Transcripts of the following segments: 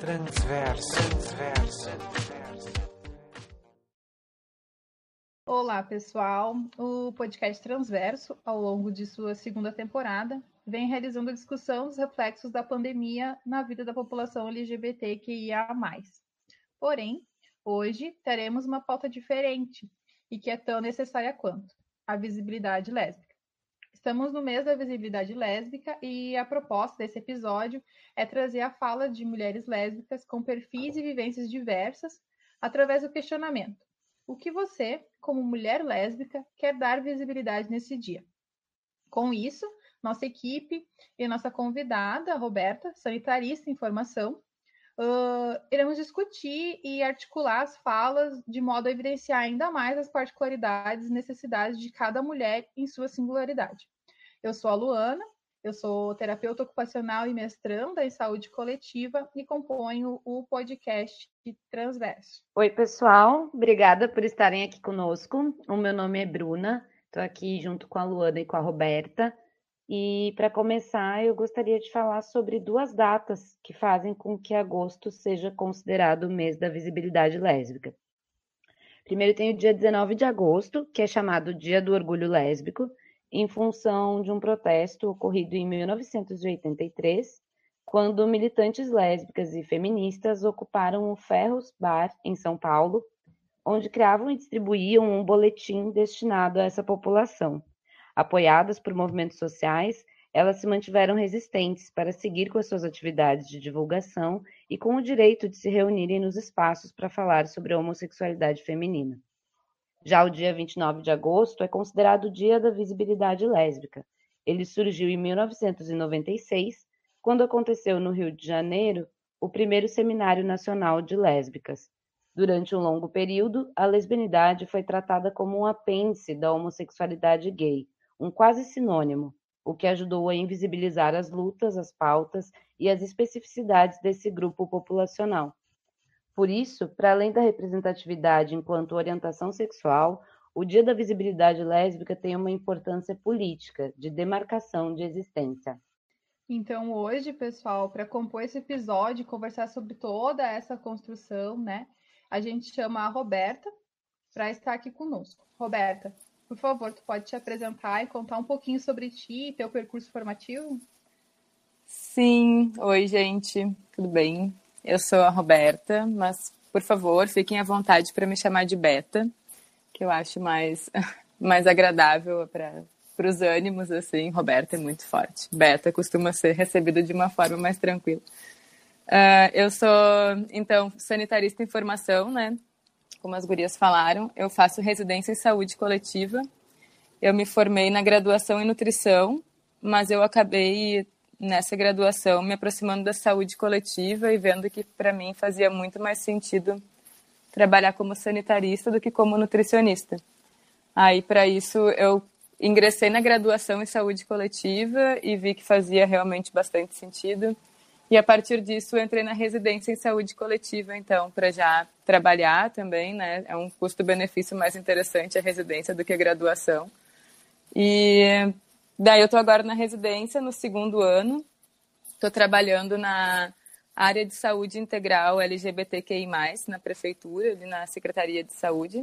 Transverso. Transverso. Olá, pessoal. O podcast Transverso, ao longo de sua segunda temporada, vem realizando a discussão dos reflexos da pandemia na vida da população LGBTQIA+. Porém, hoje teremos uma pauta diferente e que é tão necessária quanto a visibilidade lésbica. Estamos no mês da visibilidade lésbica e a proposta desse episódio é trazer a fala de mulheres lésbicas com perfis e vivências diversas através do questionamento: o que você, como mulher lésbica, quer dar visibilidade nesse dia? Com isso, nossa equipe e nossa convidada, Roberta, sanitarista em formação, uh, iremos discutir e articular as falas de modo a evidenciar ainda mais as particularidades e necessidades de cada mulher em sua singularidade. Eu sou a Luana, eu sou terapeuta ocupacional e mestranda em saúde coletiva e componho o podcast Transverso. Oi, pessoal, obrigada por estarem aqui conosco. O meu nome é Bruna, estou aqui junto com a Luana e com a Roberta. E para começar, eu gostaria de falar sobre duas datas que fazem com que agosto seja considerado o mês da visibilidade lésbica. Primeiro tem o dia 19 de agosto, que é chamado Dia do Orgulho Lésbico, em função de um protesto ocorrido em 1983, quando militantes lésbicas e feministas ocuparam o Ferros Bar, em São Paulo, onde criavam e distribuíam um boletim destinado a essa população. Apoiadas por movimentos sociais, elas se mantiveram resistentes para seguir com as suas atividades de divulgação e com o direito de se reunirem nos espaços para falar sobre a homossexualidade feminina. Já o dia 29 de agosto é considerado o Dia da Visibilidade Lésbica. Ele surgiu em 1996, quando aconteceu no Rio de Janeiro o primeiro Seminário Nacional de Lésbicas. Durante um longo período, a lesbianidade foi tratada como um apêndice da homossexualidade gay, um quase sinônimo, o que ajudou a invisibilizar as lutas, as pautas e as especificidades desse grupo populacional. Por isso, para além da representatividade enquanto orientação sexual, o Dia da Visibilidade Lésbica tem uma importância política, de demarcação de existência. Então, hoje, pessoal, para compor esse episódio e conversar sobre toda essa construção, né, a gente chama a Roberta para estar aqui conosco. Roberta, por favor, tu pode te apresentar e contar um pouquinho sobre ti e teu percurso formativo? Sim, oi, gente, tudo bem? Eu sou a Roberta, mas por favor, fiquem à vontade para me chamar de Beta, que eu acho mais, mais agradável para os ânimos, assim. Roberta é muito forte. Beta costuma ser recebida de uma forma mais tranquila. Uh, eu sou, então, sanitarista em formação, né? Como as gurias falaram. Eu faço residência em saúde coletiva. Eu me formei na graduação em nutrição, mas eu acabei nessa graduação, me aproximando da saúde coletiva e vendo que para mim fazia muito mais sentido trabalhar como sanitarista do que como nutricionista. Aí para isso eu ingressei na graduação em saúde coletiva e vi que fazia realmente bastante sentido. E a partir disso entrei na residência em saúde coletiva, então, para já trabalhar também, né? É um custo-benefício mais interessante a residência do que a graduação. E Daí eu estou agora na residência, no segundo ano. Estou trabalhando na área de saúde integral LGBTQI+, na prefeitura, ali na Secretaria de Saúde.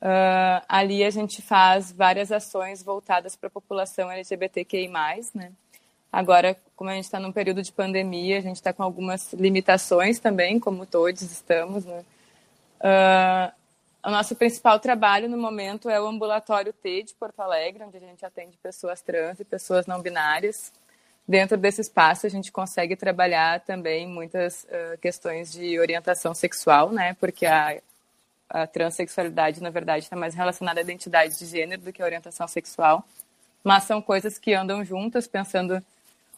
Uh, ali a gente faz várias ações voltadas para a população LGBTQI+, né? Agora, como a gente está num período de pandemia, a gente está com algumas limitações também, como todos estamos, né? Uh, o nosso principal trabalho no momento é o Ambulatório T de Porto Alegre, onde a gente atende pessoas trans e pessoas não binárias. Dentro desse espaço, a gente consegue trabalhar também muitas uh, questões de orientação sexual, né? Porque a, a transexualidade, na verdade, está mais relacionada à identidade de gênero do que à orientação sexual. Mas são coisas que andam juntas, pensando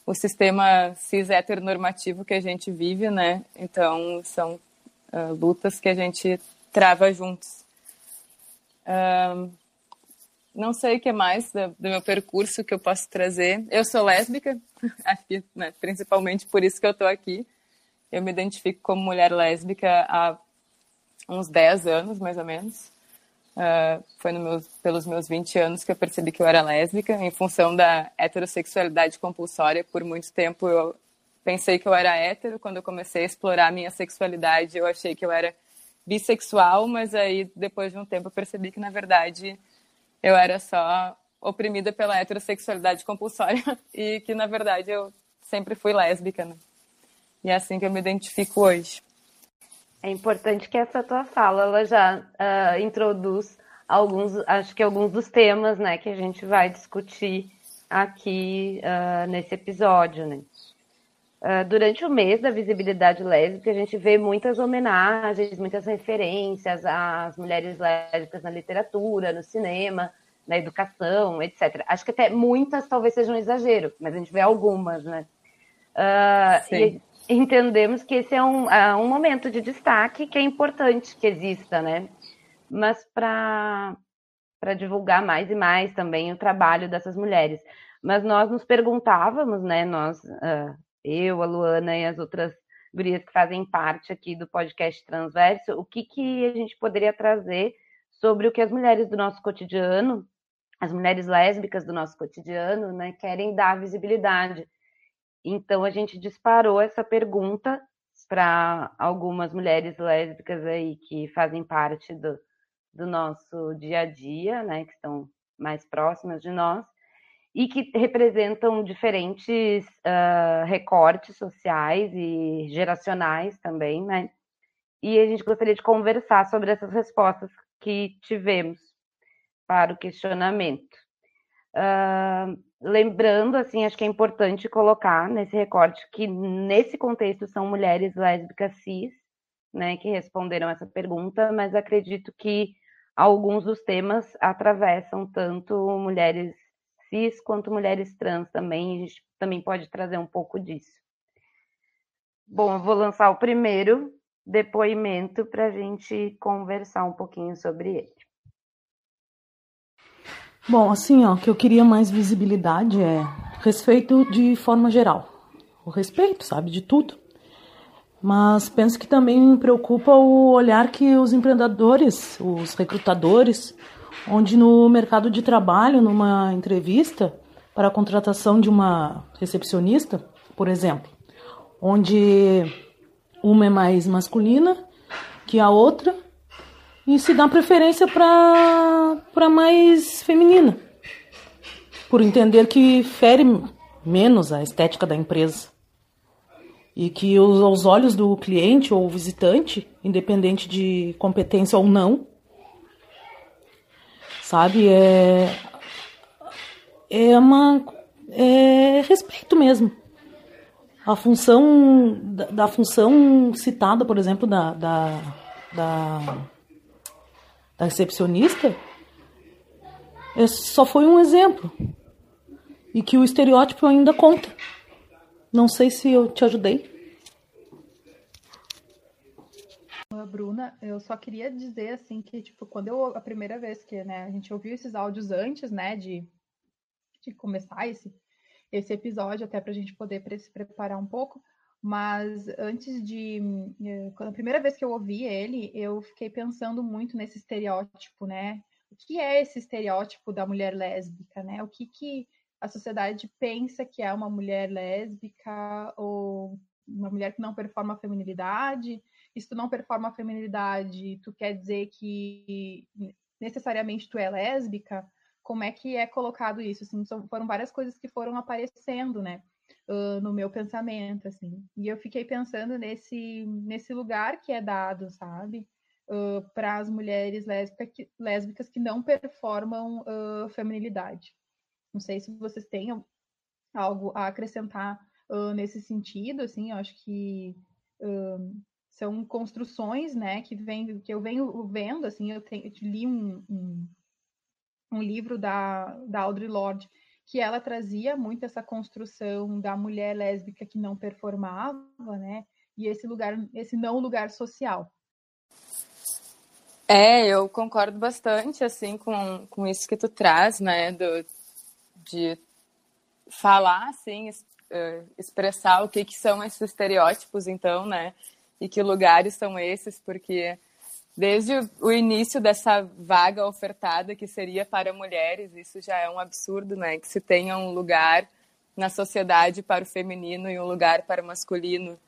o sistema cis heteronormativo que a gente vive, né? Então, são uh, lutas que a gente trava juntos. Um, não sei o que mais do, do, meu percurso que eu posso trazer. Eu sou lésbica, acho que né, principalmente por isso que eu estou aqui. Eu me identifico como mulher lésbica há uns 10 anos, mais ou menos. Uh, foi no pelos meus 20 anos que eu percebi que eu era lésbica, em função da heterossexualidade compulsória. Por muito tempo eu pensei que eu era hétero. Quando eu comecei a explorar a minha sexualidade, eu achei que eu era bissexual, mas aí depois de um tempo eu percebi que na verdade eu era só oprimida pela heterossexualidade compulsória e que na verdade eu sempre fui lésbica, né? E é assim que eu me identifico hoje. É importante que essa tua fala ela já uh, introduz alguns, acho que alguns dos temas, né, que a gente vai discutir aqui uh, nesse episódio, né? Uh, durante o mês da visibilidade lésbica, a gente vê muitas homenagens, muitas referências às mulheres lésbicas na literatura, no cinema, na educação, etc. Acho que até muitas talvez sejam um exagero, mas a gente vê algumas, né? Uh, e entendemos que esse é um, uh, um momento de destaque que é importante que exista, né? Mas para divulgar mais e mais também o trabalho dessas mulheres. Mas nós nos perguntávamos, né? Nós, uh, eu, a Luana e as outras gurias que fazem parte aqui do podcast Transverso, o que, que a gente poderia trazer sobre o que as mulheres do nosso cotidiano, as mulheres lésbicas do nosso cotidiano, né, querem dar visibilidade. Então a gente disparou essa pergunta para algumas mulheres lésbicas aí que fazem parte do, do nosso dia a dia, né, que estão mais próximas de nós, e que representam diferentes uh, recortes sociais e geracionais também, né? E a gente gostaria de conversar sobre essas respostas que tivemos para o questionamento. Uh, lembrando, assim, acho que é importante colocar nesse recorte que nesse contexto são mulheres lésbicas cis, né, que responderam essa pergunta, mas acredito que alguns dos temas atravessam tanto mulheres cis quanto mulheres trans também, a gente também pode trazer um pouco disso. Bom, eu vou lançar o primeiro depoimento para a gente conversar um pouquinho sobre ele. Bom, assim, ó, o que eu queria mais visibilidade é respeito de forma geral. O respeito, sabe, de tudo. Mas penso que também me preocupa o olhar que os empreendedores, os recrutadores, onde no mercado de trabalho, numa entrevista para a contratação de uma recepcionista, por exemplo, onde uma é mais masculina que a outra e se dá preferência para mais feminina, por entender que fere menos a estética da empresa. E que os, aos olhos do cliente ou visitante, independente de competência ou não, sabe? É, é uma é respeito mesmo. A função da, da função citada, por exemplo, da, da, da, da recepcionista, é, só foi um exemplo. E que o estereótipo ainda conta. Não sei se eu te ajudei. Bruna, eu só queria dizer assim que, tipo, quando eu a primeira vez que né, a gente ouviu esses áudios antes, né, de, de começar esse, esse episódio, até para a gente poder se preparar um pouco, mas antes de. Eh, quando a primeira vez que eu ouvi ele, eu fiquei pensando muito nesse estereótipo, né? O que é esse estereótipo da mulher lésbica, né? O que, que a sociedade pensa que é uma mulher lésbica ou uma mulher que não performa a feminilidade? E se tu não performa a feminilidade, tu quer dizer que necessariamente tu é lésbica? Como é que é colocado isso? Assim, foram várias coisas que foram aparecendo, né? Uh, no meu pensamento, assim. E eu fiquei pensando nesse, nesse lugar que é dado, sabe? Uh, para as mulheres lésbica que, lésbicas que não performam uh, feminilidade. Não sei se vocês têm algo a acrescentar nesse sentido, assim, eu acho que são construções, né, que, vem, que eu venho vendo, assim, eu, tenho, eu li um, um, um, livro da, da Audre Lorde, que ela trazia muito essa construção da mulher lésbica que não performava, né, e esse lugar, esse não lugar social. É, eu concordo bastante, assim, com, com isso que tu traz, né, do, de falar, assim, eh, expressar o que, que são esses estereótipos, então, né, e que lugares são esses, porque desde o início dessa vaga ofertada que seria para mulheres, isso já é um absurdo, né? Que se tenha um lugar na sociedade para o feminino e um lugar para o masculino.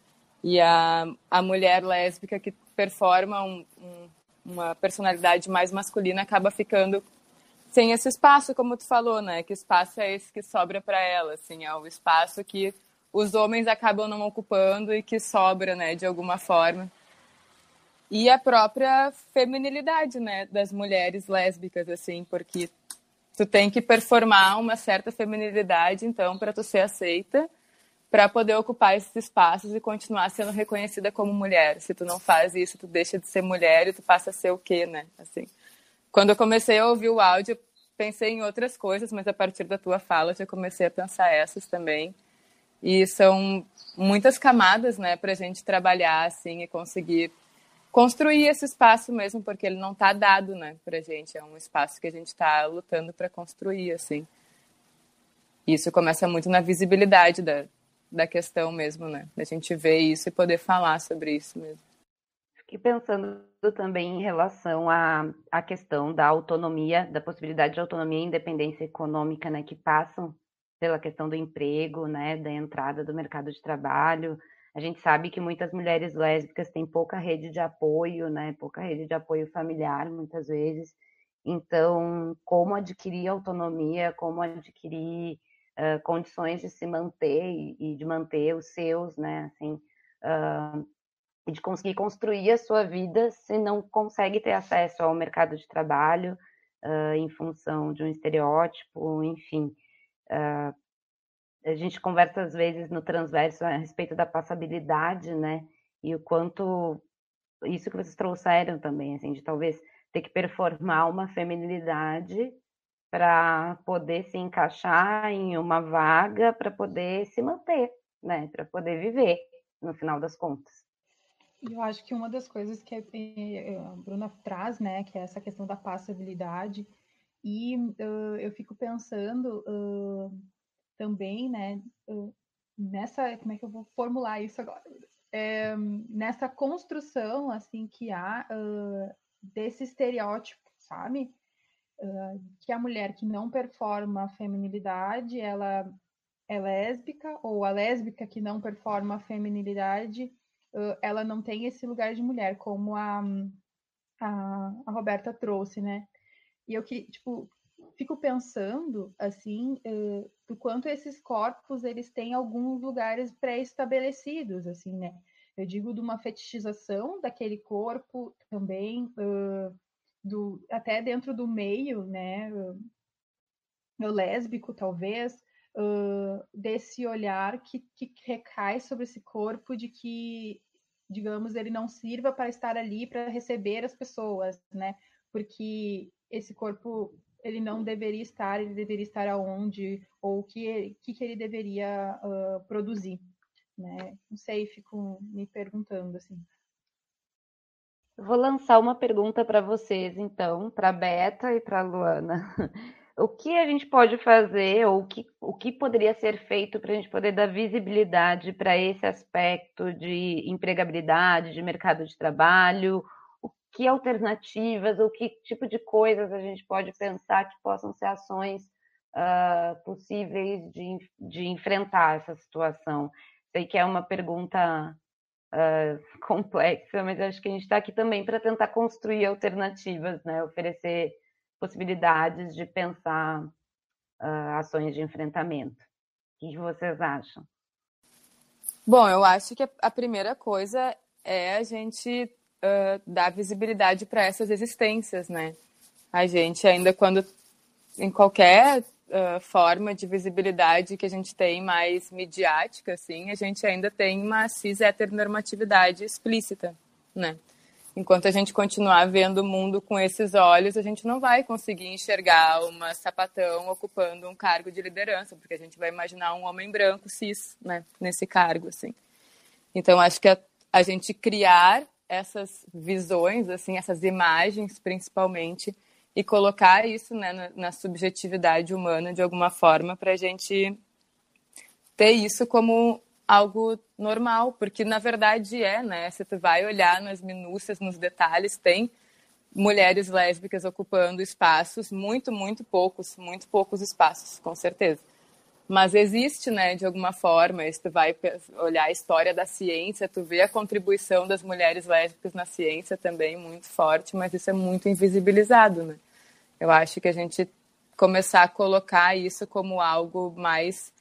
E a, a mulher lésbica que performa um, um, uma personalidade mais masculina acaba ficando sem esse espaço, como tu falou, né? Que espaço é esse que sobra para ela, assim, é o espaço que os homens acabam não ocupando e que sobra, né, de alguma forma. E a própria feminilidade, né, das mulheres lésbicas, assim, porque tu tem que performar uma certa feminilidade, então, para tu ser aceita, para poder ocupar esses espaços e continuar sendo reconhecida como mulher. Se tu não faz isso, tu deixa de ser mulher e tu passa a ser o quê, né? Assim. Quando eu comecei a ouvir o áudio, pensei em outras coisas, mas a partir da tua fala já comecei a pensar essas também. E são muitas camadas, né, para a gente trabalhar assim e conseguir construir esse espaço mesmo, porque ele não está dado, né, para gente. É um espaço que a gente está lutando para construir, assim. Isso começa muito na visibilidade da, da questão mesmo, né? A gente ver isso e poder falar sobre isso mesmo. Fiquei pensando também em relação à, à questão da autonomia, da possibilidade de autonomia e independência econômica, né, que passam pela questão do emprego, né, da entrada do mercado de trabalho, a gente sabe que muitas mulheres lésbicas têm pouca rede de apoio, né? Pouca rede de apoio familiar, muitas vezes. Então, como adquirir autonomia, como adquirir uh, condições de se manter e, e, de manter os seus, né? Assim, uh, e de conseguir construir a sua vida se não consegue ter acesso ao mercado de trabalho uh, em função de um estereótipo, enfim. Uh, a gente conversa às vezes no transverso a respeito da passabilidade, né? E o quanto isso que vocês trouxeram também, assim, de talvez ter que performar uma feminilidade para poder se encaixar em uma vaga, para poder se manter, né? Para poder viver, no final das contas. Eu acho que uma das coisas que a Bruna traz, né, que é essa questão da passabilidade, e uh, eu fico pensando uh, também, né, nessa, como é que eu vou formular isso agora? É, nessa construção, assim, que há uh, desse estereótipo, sabe? Uh, que a mulher que não performa a feminilidade, ela é lésbica, ou a lésbica que não performa a feminilidade, uh, ela não tem esse lugar de mulher, como a, a, a Roberta trouxe, né? E eu que, tipo, fico pensando assim uh, do quanto esses corpos eles têm alguns lugares pré-estabelecidos assim né? Eu digo de uma fetichização daquele corpo também uh, do até dentro do meio né? Uh, lésbico talvez desse olhar que, que recai sobre esse corpo de que digamos ele não sirva para estar ali para receber as pessoas né? Porque esse corpo ele não deveria estar, ele deveria estar aonde, ou o que, que, que ele deveria uh, produzir. Né? Não sei, fico me perguntando assim. vou lançar uma pergunta para vocês, então, para Beta e para Luana. O que a gente pode fazer, ou que, o que poderia ser feito para a gente poder dar visibilidade para esse aspecto de empregabilidade, de mercado de trabalho, que alternativas ou que tipo de coisas a gente pode pensar que possam ser ações uh, possíveis de, de enfrentar essa situação? Sei que é uma pergunta uh, complexa, mas acho que a gente está aqui também para tentar construir alternativas, né? oferecer possibilidades de pensar uh, ações de enfrentamento. O que vocês acham? Bom, eu acho que a primeira coisa é a gente uh, dar visibilidade para essas existências, né? A gente ainda quando em qualquer uh, forma de visibilidade que a gente tem mais midiática, assim, a gente ainda tem uma cis heteronormatividade explícita, né? Enquanto a gente continuar vendo o mundo com esses olhos, a gente não vai conseguir enxergar uma sapatão ocupando um cargo de liderança, porque a gente vai imaginar um homem branco cis, né, nesse cargo, assim. Então, acho que a, a gente criar essas visões, assim, essas imagens, principalmente, e colocar isso né, na, na subjetividade humana de alguma forma para a gente ter isso como algo normal, porque na verdade é, né? Se tu vai olhar nas minúcias, nos detalhes, tem mulheres lésbicas ocupando espaços, muito, muito poucos, muito poucos espaços, com certeza. Mas existe, né, de alguma forma, se tu vai olhar a história da ciência, tu vê a contribuição das mulheres lésbicas na ciência também muito forte, mas isso é muito invisibilizado, né? Eu acho que a gente começar a colocar isso como algo mais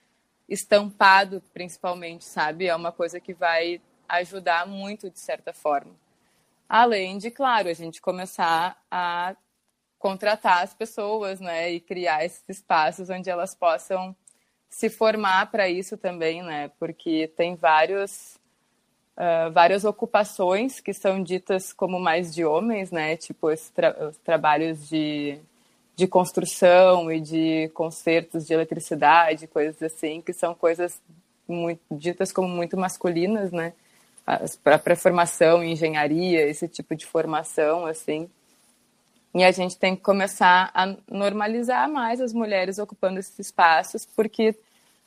estampado, principalmente, sabe? É uma coisa que vai ajudar muito, de certa forma. Além de, claro, a gente começar a contratar as pessoas, né, e criar esses espaços onde elas possam se formar para isso também, né? Porque tem vários uh, várias ocupações que são ditas como mais de homens, né? Tipo os, tra os trabalhos de, de construção e de concertos de eletricidade, coisas assim, que são coisas muito, ditas como muito masculinas, né? Para formação engenharia, esse tipo de formação, assim. E a gente tem que começar a normalizar mais as mulheres ocupando esses espaços, porque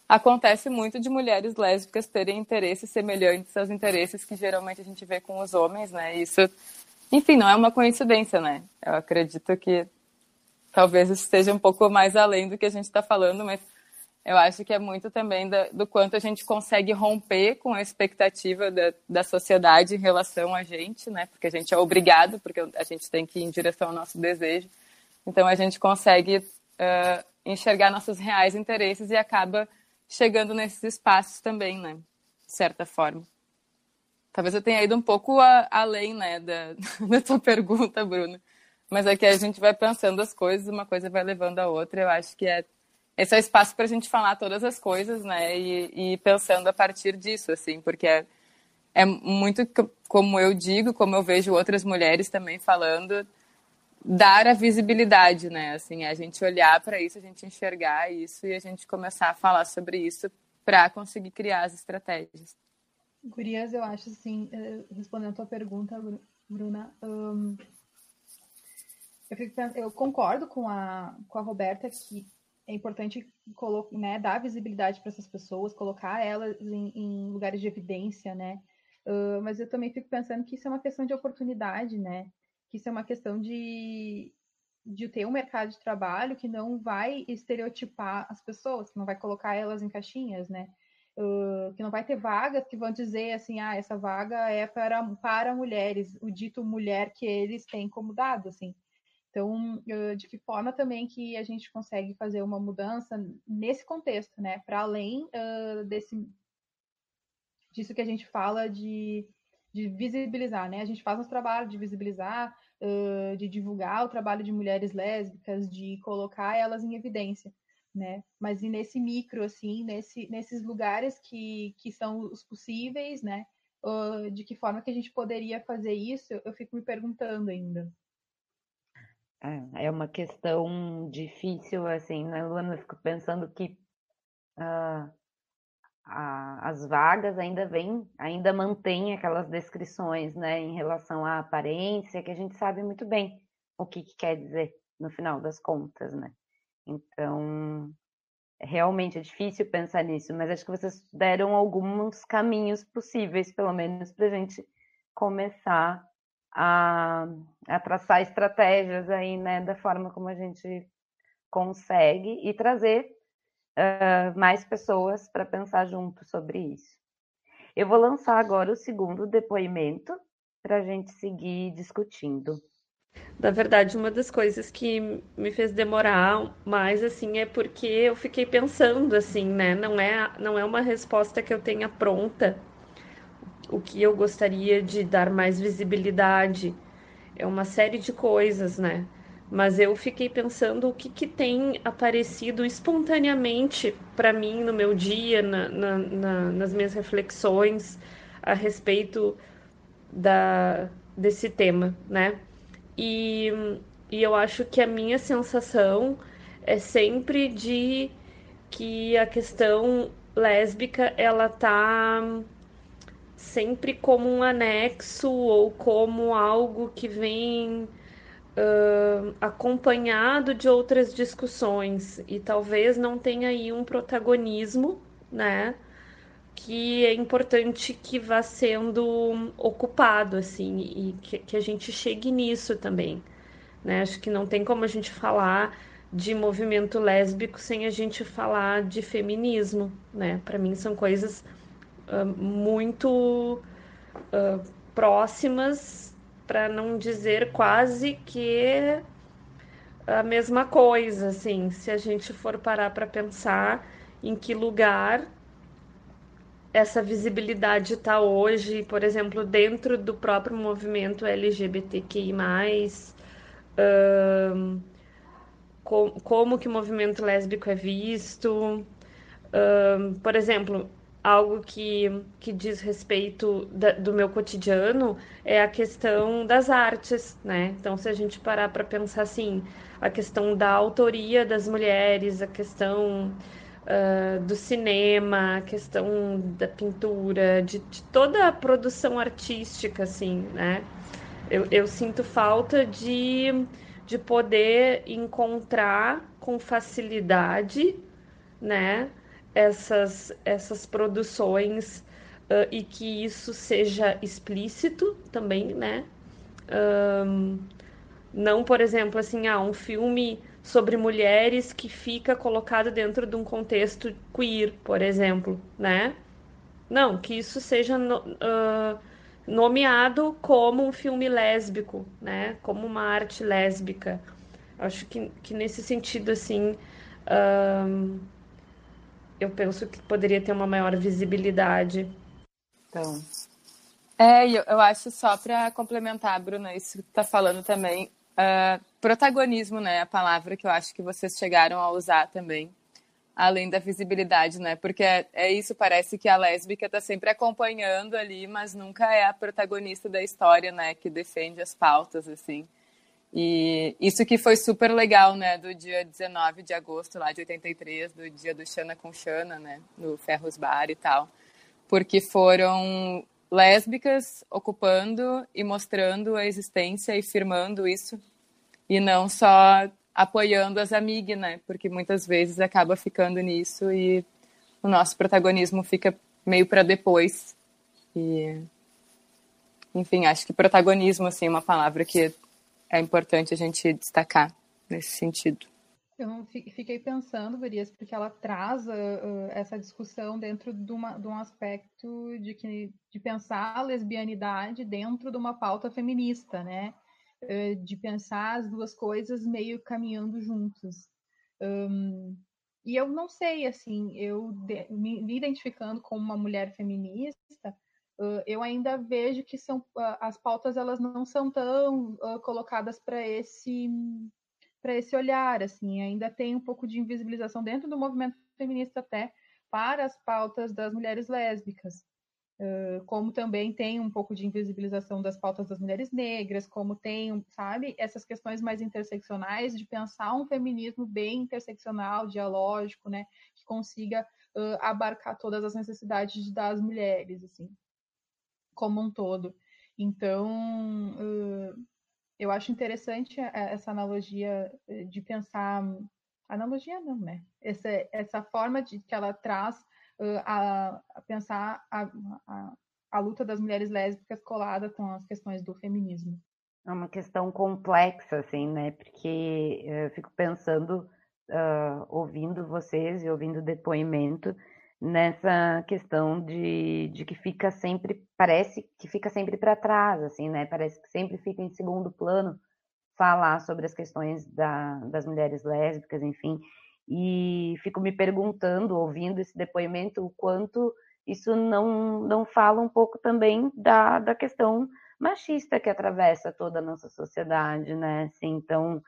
acontece muito de mulheres lésbicas terem interesses semelhantes aos interesses que geralmente a gente vê com os homens, né? Isso, enfim, não é uma coincidência, né? Eu acredito que talvez isso esteja um pouco mais além do que a gente está falando, mas eu acho que é muito também da, do quanto a gente consegue romper com a expectativa da, da sociedade em relação a gente, né? Porque a gente é obrigado, porque a gente tem que ir em direção ao nosso desejo. Então a gente consegue uh, enxergar nossos reais interesses e acaba chegando nesses espaços também, né? De certa forma. Talvez eu tenha ido um pouco a, além, né, da, da tua pergunta, Bruna. Mas é que a gente vai pensando as coisas, uma coisa vai levando a outra. Eu acho que é esse é o espaço para a gente falar todas as coisas, né? E, e, pensando a partir disso, assim, porque é, é muito como eu digo, como eu vejo outras mulheres também falando, dar a visibilidade, né? Assim, a gente olhar para isso, a gente enxergar isso e a gente começar a falar sobre isso para conseguir criar as estratégias. Gurias, eu acho assim, eh, respondendo a tua pergunta, Bruna, um, eu, fico, eu concordo com a, com a Roberta que é importante né, dar visibilidade para essas pessoas, colocar elas em, em lugares de evidência, né? Uh, mas eu também fico pensando que isso é uma questão de oportunidade, né? Que isso é uma questão de, de ter um mercado de trabalho que não vai estereotipar as pessoas, que não vai colocar elas em caixinhas, né? Uh, que não vai ter vagas que vão dizer assim, ah, essa vaga é para, para mulheres, o dito mulher que eles têm como dado, assim. Então, de que forma também que a gente consegue fazer uma mudança nesse contexto, né? Para além uh, desse disso que a gente fala de, de visibilizar, né? A gente faz nosso trabalho de visibilizar, uh, de divulgar o trabalho de mulheres lésbicas, de colocar elas em evidência, né? Mas e nesse micro, assim, nesse, nesses lugares que, que são os possíveis, né? Uh, de que forma que a gente poderia fazer isso? Eu fico me perguntando ainda. É, é uma questão difícil, assim, né, Luana? Eu fico pensando que uh, a, as vagas ainda vêm, ainda mantêm aquelas descrições, né, em relação à aparência, que a gente sabe muito bem o que, que quer dizer no final das contas, né? Então, realmente é difícil pensar nisso, mas acho que vocês deram alguns caminhos possíveis, pelo menos, para a gente começar a, a traçar estratégias aí, né, da forma como a gente consegue e trazer uh, mais pessoas para pensar junto sobre isso. Eu vou lançar agora o segundo depoimento para a gente seguir discutindo. Na verdade, uma das coisas que me fez demorar mais assim é porque eu fiquei pensando assim, né? Não é, não é uma resposta que eu tenha pronta o que eu gostaria de dar mais visibilidade, é uma série de coisas, né? Mas eu fiquei pensando o que, que tem aparecido espontaneamente para mim no meu dia, na, na, na, nas minhas reflexões a respeito da, desse tema, né? E, e eu acho que a minha sensação é sempre de que a questão lésbica ela tá sempre como um anexo ou como algo que vem uh, acompanhado de outras discussões e talvez não tenha aí um protagonismo, né? Que é importante que vá sendo ocupado, assim, e que, que a gente chegue nisso também, né? Acho que não tem como a gente falar de movimento lésbico sem a gente falar de feminismo, né? Para mim são coisas uh, muito uh, próximas, para não dizer quase que a mesma coisa, assim, se a gente for parar para pensar em que lugar essa visibilidade está hoje, por exemplo, dentro do próprio movimento LGBTQI+, um, com, como que o movimento lésbico é visto, por exemplo, algo que, que diz respeito da, do meu cotidiano é a questão das artes, né? Então, se a gente parar para pensar assim, a questão da autoria das mulheres, a questão uh, do cinema, a questão da pintura, de, de, toda a produção artística, assim, né? Eu, eu sinto falta de, de poder encontrar com facilidade, né? Essas, essas produções uh, e que isso seja explícito também, né? Um, não, por exemplo, assim, ah, um filme sobre mulheres que fica colocado dentro de um contexto queer, por exemplo, né? Não, que isso seja no, uh, nomeado como um filme lésbico, né? Como uma arte lésbica. Acho que, que nesse sentido, assim, eu penso que poderia ter uma maior visibilidade. Então. É, eu, eu acho só para complementar, Bruna, isso que está falando também. Uh, protagonismo, né? A palavra que eu acho que vocês chegaram a usar também. Além da visibilidade, né? Porque é, é isso, parece que a lésbica está sempre acompanhando ali, mas nunca é a protagonista da história, né? Que defende as pautas, assim. E isso que foi super legal, né, do dia 19 de agosto lá de 83, do dia do Xana com Xana, né, no Ferros Bar e tal, porque foram lésbicas ocupando e mostrando a existência e firmando isso, e não só apoiando as amigas, né, porque muitas vezes acaba ficando nisso e o nosso protagonismo fica meio para depois. E enfim, acho que protagonismo assim é uma palavra que é importante a gente destacar nesse sentido. Eu fiquei pensando, Verias, porque ela traz uh, essa discussão dentro de, uma, de, um aspecto de, que, de pensar a lesbianidade dentro de uma pauta feminista, né? Uh, de pensar as duas coisas meio caminhando juntas. Um, e eu não sei, assim, eu de, me, identificando como uma mulher feminista, eu ainda vejo que são as pautas elas não são tão colocadas para esse para esse olhar assim. Ainda tem um pouco de invisibilização dentro do movimento feminista até para as pautas das mulheres lésbicas. Como também tem um pouco de invisibilização das pautas das mulheres negras como tem sabe essas questões mais interseccionais de pensar um feminismo bem interseccional dialógico né que consiga abarcar todas as necessidades das mulheres assim como um todo. Então, eu acho interessante essa analogia eh, de pensar. Analogia não, né? Essa, essa forma de que ela traz a, a pensar a, a, a luta das mulheres lésbicas colada com as questões do feminismo. É uma questão complexa, assim, né? Porque eu fico pensando, uh, ouvindo vocês e ouvindo o depoimento, nessa questão de, de que fica sempre, parece que fica sempre para trás, assim, né? Parece que sempre fica em segundo plano falar sobre as questões da, das mulheres lésbicas, enfim. E fico me perguntando, ouvindo esse depoimento, o quanto isso não, não fala um pouco também da, da questão machista que atravessa toda a nossa sociedade, né? Assim, então,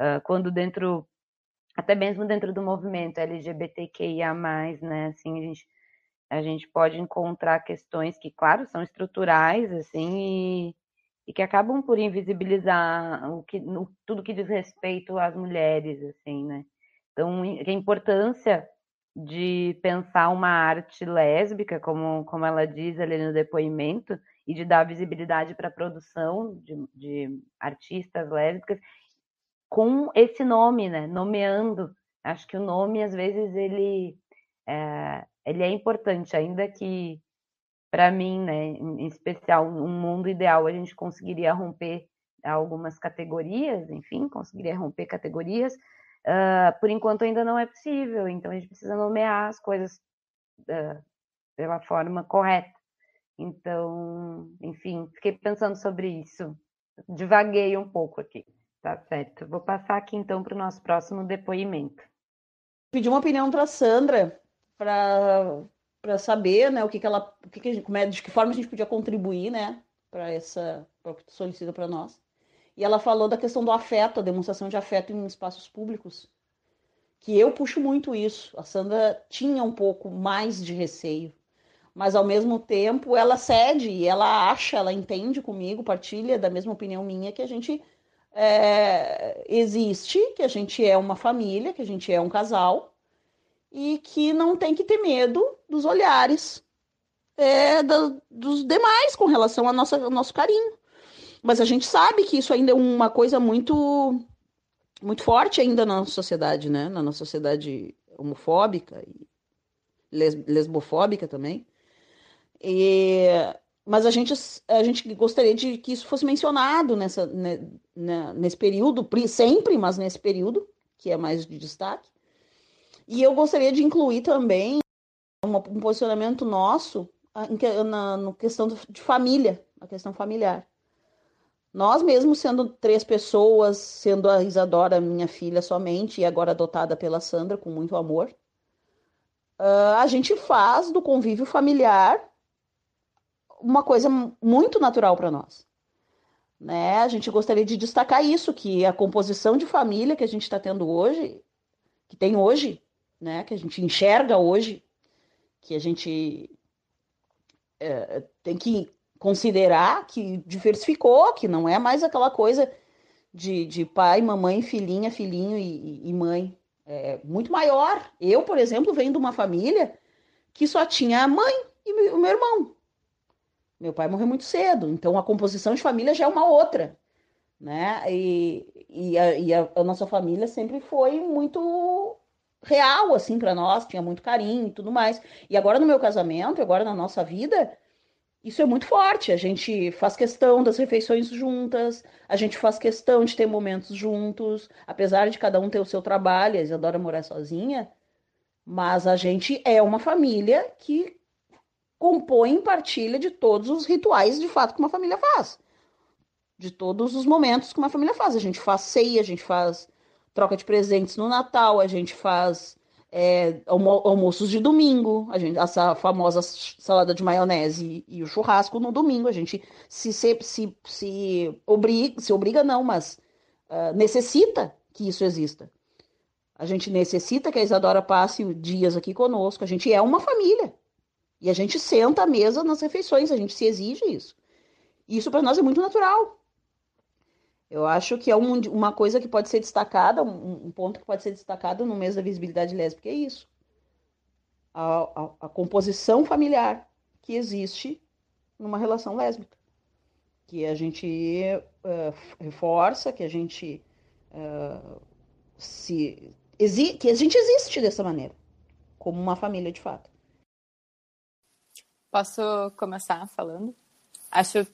uh, quando dentro até mesmo dentro do movimento LGBTQIA+, né, assim, a gente, a gente pode encontrar questões que, claro, são estruturais, assim, e, e que acabam por invisibilizar o que, no, tudo que diz respeito às mulheres, assim, né. Então, a importância de pensar uma arte lésbica, como, como ela diz ali no depoimento, e de dar visibilidade para a produção de, de artistas lésbicas com esse nome, né? Nomeando. Acho que o nome, às vezes, ele é, ele é importante, ainda que, para mim, né, em especial, um mundo ideal, a gente conseguiria romper algumas categorias, enfim, conseguiria romper categorias. uh, por enquanto ainda não é possível, então a gente precisa nomear as coisas uh, pela forma correta. Então, enfim, fiquei pensando sobre isso, divaguei um pouco aqui. Tá certo. Vou passar aqui então para o nosso próximo depoimento. Pedi uma opinião para Sandra para saber, né, o que, que ela, o que, que como é, de que forma a gente podia contribuir, né, para essa, para o que solicita para nós. E ela falou da questão do afeto, a demonstração de afeto em espaços públicos, que eu puxo muito isso. A Sandra tinha um pouco mais de receio, mas ao mesmo tempo ela cede e ela acha, ela entende comigo, partilha da mesma opinião minha que a gente é, existe, que a gente é uma família, que a gente é um casal e que não tem que ter medo dos olhares é, da, dos demais com relação ao nosso, ao nosso carinho. Mas a gente sabe que isso ainda é uma coisa muito muito forte ainda na nossa sociedade, né? Na nossa sociedade homofóbica e lesbofóbica também. E mas a gente, a gente gostaria de que isso fosse mencionado nessa, né, né, nesse período, sempre, mas nesse período, que é mais de destaque. E eu gostaria de incluir também uma, um posicionamento nosso na no questão de família, a questão familiar. Nós mesmos sendo três pessoas, sendo a Isadora minha filha somente, e agora adotada pela Sandra com muito amor, uh, a gente faz do convívio familiar uma coisa muito natural para nós. Né? A gente gostaria de destacar isso, que a composição de família que a gente está tendo hoje, que tem hoje, né? que a gente enxerga hoje, que a gente é, tem que considerar que diversificou, que não é mais aquela coisa de, de pai, mamãe, filhinha, filhinho e, e mãe. É muito maior. Eu, por exemplo, venho de uma família que só tinha a mãe e o meu irmão. Meu pai morreu muito cedo, então a composição de família já é uma outra, né? E, e, a, e a, a nossa família sempre foi muito real, assim, para nós, tinha muito carinho e tudo mais. E agora no meu casamento, agora na nossa vida, isso é muito forte. A gente faz questão das refeições juntas, a gente faz questão de ter momentos juntos, apesar de cada um ter o seu trabalho, a Isadora morar sozinha, mas a gente é uma família que compõe e partilha de todos os rituais de fato que uma família faz. De todos os momentos que uma família faz. A gente faz ceia, a gente faz troca de presentes no Natal, a gente faz é, almo almoços de domingo, a gente, essa famosa salada de maionese e, e o churrasco no domingo. A gente se, se, se, se obriga, se obriga não, mas uh, necessita que isso exista. A gente necessita que a Isadora passe dias aqui conosco. A gente é uma família. E a gente senta à mesa nas refeições, a gente se exige isso. E isso para nós é muito natural. Eu acho que é um, uma coisa que pode ser destacada, um, um, ponto que pode ser destacado no mês da visibilidade lésbica é isso. A, a, a composição familiar que existe numa relação lésbica. Que a gente uh, reforça, que a gente uh, se. que a gente existe dessa maneira, como uma família de fato. Posso começar falando? Acho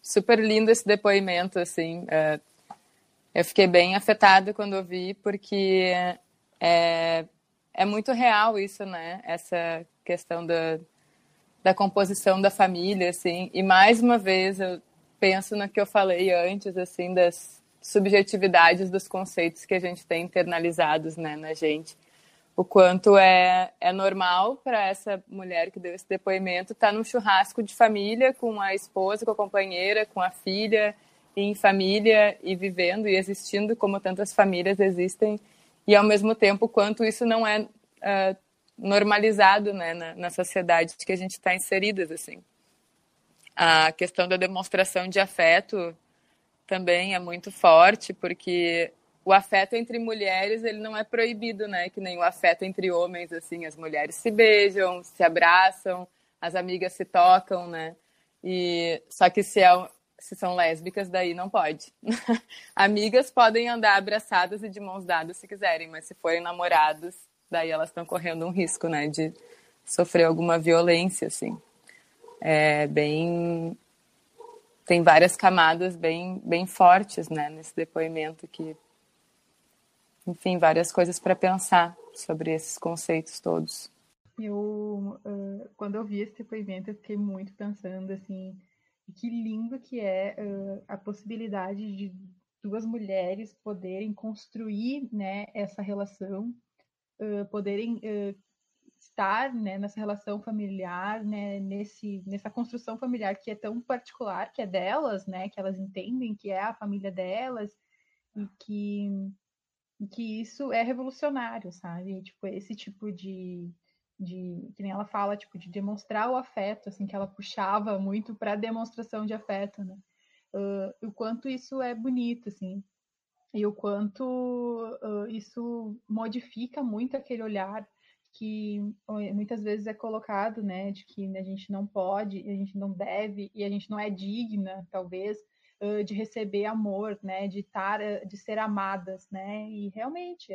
super lindo esse depoimento, assim. É, eu fiquei bem afetada quando ouvi, porque é, é muito real isso, né? Essa questão da, da composição da família, assim. E mais uma vez eu penso no que eu falei antes, assim, das subjetividades dos conceitos que a gente tem internalizados, né, na gente o quanto é, é normal para essa mulher que deu esse depoimento estar tá num churrasco de família com a esposa, com a companheira, com a filha, em família e vivendo e existindo como tantas famílias existem, e ao mesmo tempo quanto isso não é uh, normalizado né, na, na sociedade que a gente está inseridas. assim. A questão da demonstração de afeto também é muito forte, porque o afeto entre mulheres ele não é proibido, né? Que nem o afeto entre homens, assim, as mulheres se beijam, se abraçam, as amigas se tocam, né? E só que se, é, se são lésbicas, daí não pode. Amigas podem andar abraçadas e de mãos dadas se quiserem, mas se forem namorados, daí elas estão correndo um risco, né? De sofrer alguma violência, assim. É bem tem várias camadas bem bem fortes, né? Nesse depoimento que enfim, várias coisas para pensar sobre esses conceitos todos. Eu, uh, quando eu vi esse depoimento, eu fiquei muito pensando assim, que lindo que é uh, a possibilidade de duas mulheres poderem construir, né, essa relação, uh, poderem estar, né, nessa relação familiar, né, nesse, nessa construção familiar que é tão particular, que é delas, né, que elas entendem que é a família delas e que que isso é revolucionário, sabe? Tipo, esse tipo de, de que nem ela fala, tipo, de demonstrar o afeto, assim, que ela puxava muito para demonstração de afeto, né? Uh, o quanto isso é bonito, assim, e o quanto uh, isso modifica muito aquele olhar que muitas vezes é colocado, né, de que a gente não pode, a gente não deve e a gente não é digna, talvez, uh, de receber amor, né, de estar, de ser amadas, né, e realmente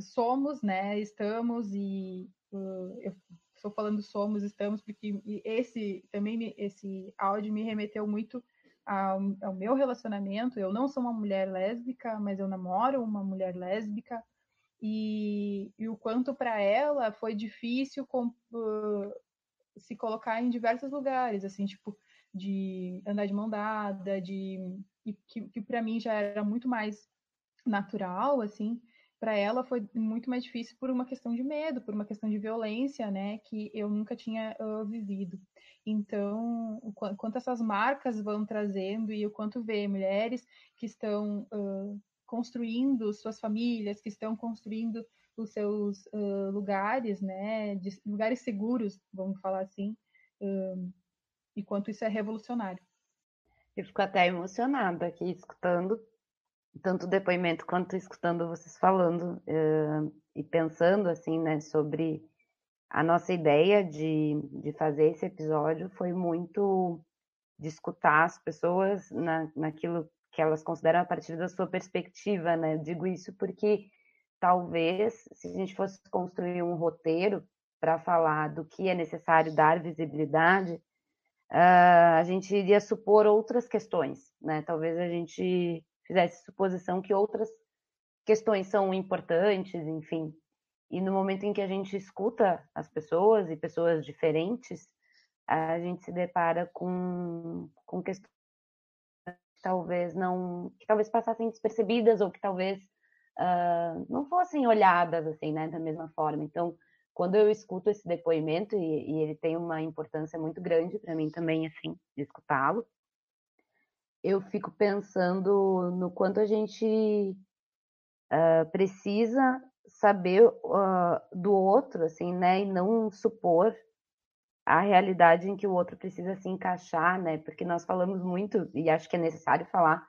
somos, né? Estamos e uh, eu estou falando somos, estamos, porque esse também me, esse áudio me remeteu muito ao, ao, meu relacionamento. Eu não sou uma mulher lésbica, mas eu namoro uma mulher lésbica e, e o quanto para ela foi difícil com, uh, se colocar em diversos lugares, assim, tipo de andar de mão dada, de e que, que para mim já era muito mais natural, assim, para ela foi muito mais difícil por uma questão de medo, por uma questão de violência, né, que eu nunca tinha uh, vivido. Então, o quanto essas marcas vão trazendo e o quanto vê mulheres que estão uh, construindo suas famílias, que estão construindo os seus uh, lugares, né, de, lugares seguros, vamos falar assim, e quanto isso é revolucionário. Eu fico até emocionada aqui escutando tanto o depoimento quanto escutando vocês falando uh, e pensando assim, né, sobre a nossa ideia de, de fazer esse episódio foi muito de escutar as pessoas na, naquilo que elas consideram a partir da sua perspectiva, né? Eu digo isso porque talvez se a gente fosse construir um roteiro para falar do que é necessário dar visibilidade, uh, a gente iria supor outras questões, né? Talvez a gente fizesse suposição que outras questões são importantes, enfim. E no momento em que a gente escuta as pessoas e pessoas diferentes, a gente se depara com, com questões que talvez não, que talvez passassem despercebidas ou que talvez uh, não fossem olhadas assim, né, da mesma forma. Então, quando eu escuto esse depoimento e, e ele tem uma importância muito grande para mim também, assim, de escutá-lo, eu fico pensando no quanto a gente uh, precisa saber uh, do outro, assim, né, e não supor a realidade em que o outro precisa se encaixar, né, porque nós falamos muito, e acho que é necessário falar,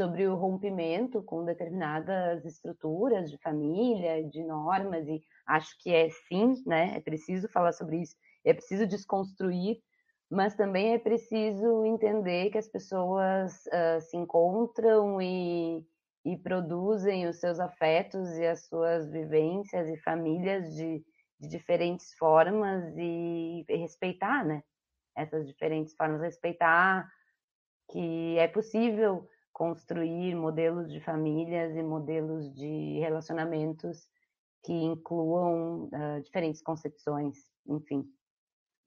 sobre o rompimento com determinadas estruturas de família, de normas, e acho que é sim, né, é preciso falar sobre isso, é preciso desconstruir mas também é preciso entender que as pessoas uh, se encontram e, e produzem os seus afetos e as suas vivências e famílias de, de diferentes formas e, e respeitar, né? Essas diferentes formas, respeitar que é possível construir modelos de famílias e modelos de relacionamentos que incluam uh, diferentes concepções, enfim.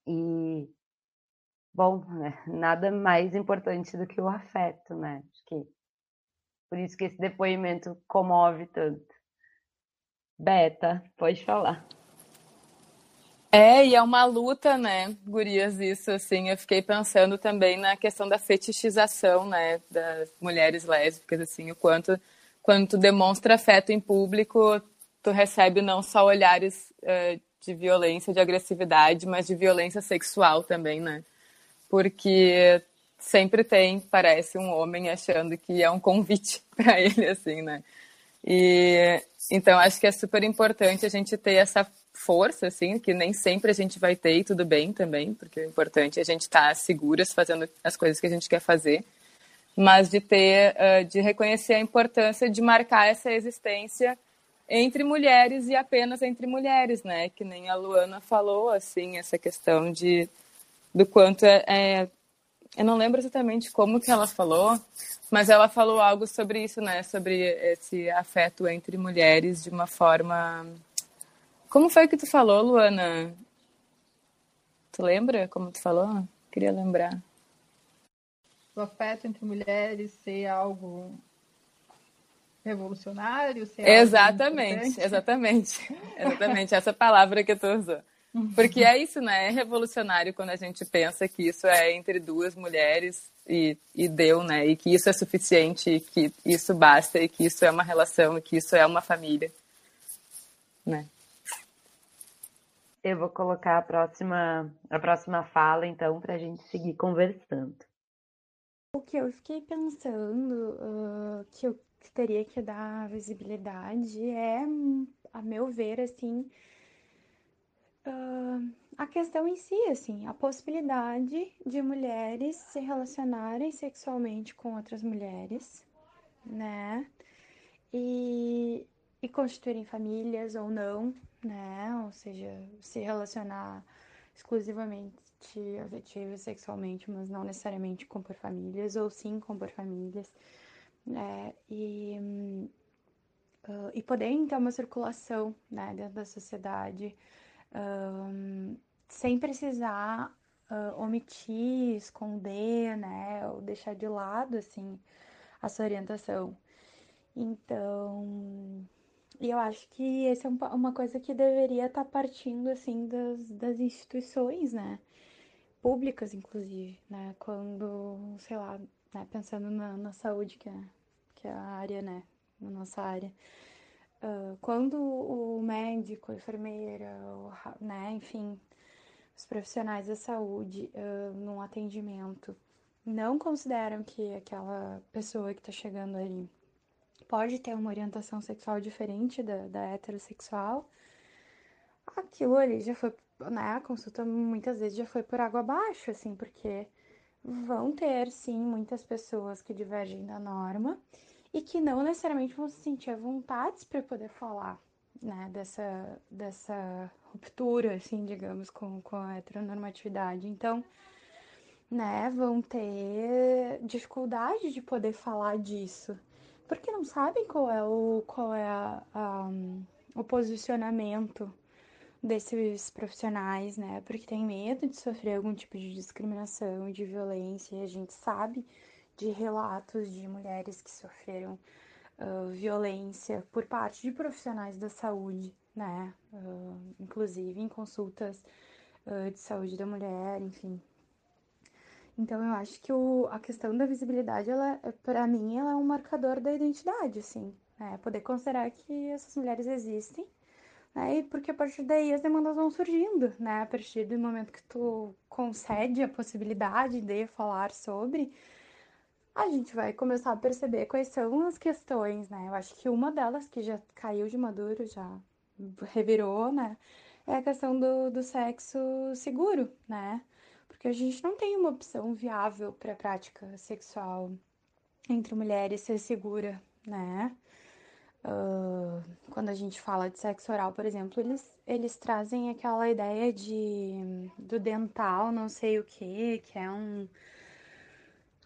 E Bom, né? nada mais importante do que o afeto, né? Acho que por isso que esse depoimento comove tanto. Beta, pode falar. É, e é uma luta, né, gurias, isso, assim, eu fiquei pensando também na questão da fetichização, né, das mulheres lésbicas, assim, o quanto, quando tu demonstra afeto em público, tu recebe não só olhares uh, de violência, de agressividade, mas de violência sexual também, né, porque sempre tem, parece, um homem achando que é um convite para ele, assim, né? E então acho que é super importante a gente ter essa força, assim, que nem sempre a gente vai ter e tudo bem também, porque o importante é a gente estar tá seguras fazendo as coisas que a gente quer fazer, mas de ter, de reconhecer a importância de marcar essa existência entre mulheres e apenas entre mulheres, né? Que nem a Luana falou, assim, essa questão de do quanto é, é, eu não lembro exatamente como que ela falou, mas ela falou algo sobre isso, né? Sobre esse afeto entre mulheres de uma forma. Como foi que tu falou, Luana? Tu lembra como tu falou? Queria lembrar. O afeto entre mulheres ser algo revolucionário? Ser exatamente, exatamente. Exatamente, essa palavra que tu usou. Porque é isso, né? É revolucionário quando a gente pensa que isso é entre duas mulheres e, e deu, né? E que isso é suficiente, que isso basta, e que isso é uma relação, e que isso é uma família, né? Eu vou colocar a próxima, a próxima fala, então, para a gente seguir conversando. O que eu fiquei pensando uh, que eu teria que dar visibilidade é, a meu ver, assim, uh, a questão em si, assim, a possibilidade de mulheres se relacionarem sexualmente com outras mulheres, né? E, e constituírem famílias ou não, né? Ou seja, se relacionar exclusivamente afetivo e sexualmente, mas não necessariamente compor famílias, ou sim compor famílias, né? E, uh, e poder então uma circulação, né, dentro da sociedade, um, sem precisar uh, omitir, esconder, né, ou deixar de lado, assim, a sua orientação. Então, e eu acho que essa é uma coisa que deveria estar tá partindo, assim, das, das instituições, né, públicas, inclusive, né, quando, sei lá, né, pensando na, na saúde, que é, que é a área, né, na nossa área, Uh, quando o médico, a enfermeira, o, né, enfim, os profissionais da saúde uh, num atendimento não consideram que aquela pessoa que está chegando ali pode ter uma orientação sexual diferente da, da heterossexual, aquilo ali já foi, né, a consulta muitas vezes já foi por água abaixo, assim, porque vão ter, sim, muitas pessoas que divergem da norma e que não necessariamente vão se sentir à vontade para poder falar, né, dessa, dessa ruptura, assim, digamos, com, com a heteronormatividade. Então, né, vão ter dificuldade de poder falar disso, porque não sabem qual é o, qual é a, a, o posicionamento desses profissionais, né, porque tem medo de sofrer algum tipo de discriminação, de violência, e a gente sabe de relatos de mulheres que sofreram uh, violência por parte de profissionais da saúde, né? Uh, inclusive em consultas uh, de saúde da mulher, enfim. Então eu acho que o, a questão da visibilidade, ela, para mim, ela é um marcador da identidade, assim, né? Poder considerar que essas mulheres existem, né? E porque a partir daí as demandas vão surgindo, né? A partir do momento que tu concede a possibilidade de falar sobre, a gente vai começar a perceber quais são as questões, né? Eu acho que uma delas que já caiu de maduro, já revirou, né? É a questão do, do sexo seguro, né? Porque a gente não tem uma opção viável para a prática sexual entre mulheres ser segura, né? Uh, quando a gente fala de sexo oral, por exemplo, eles, eles trazem aquela ideia de do dental, não sei o que, que é um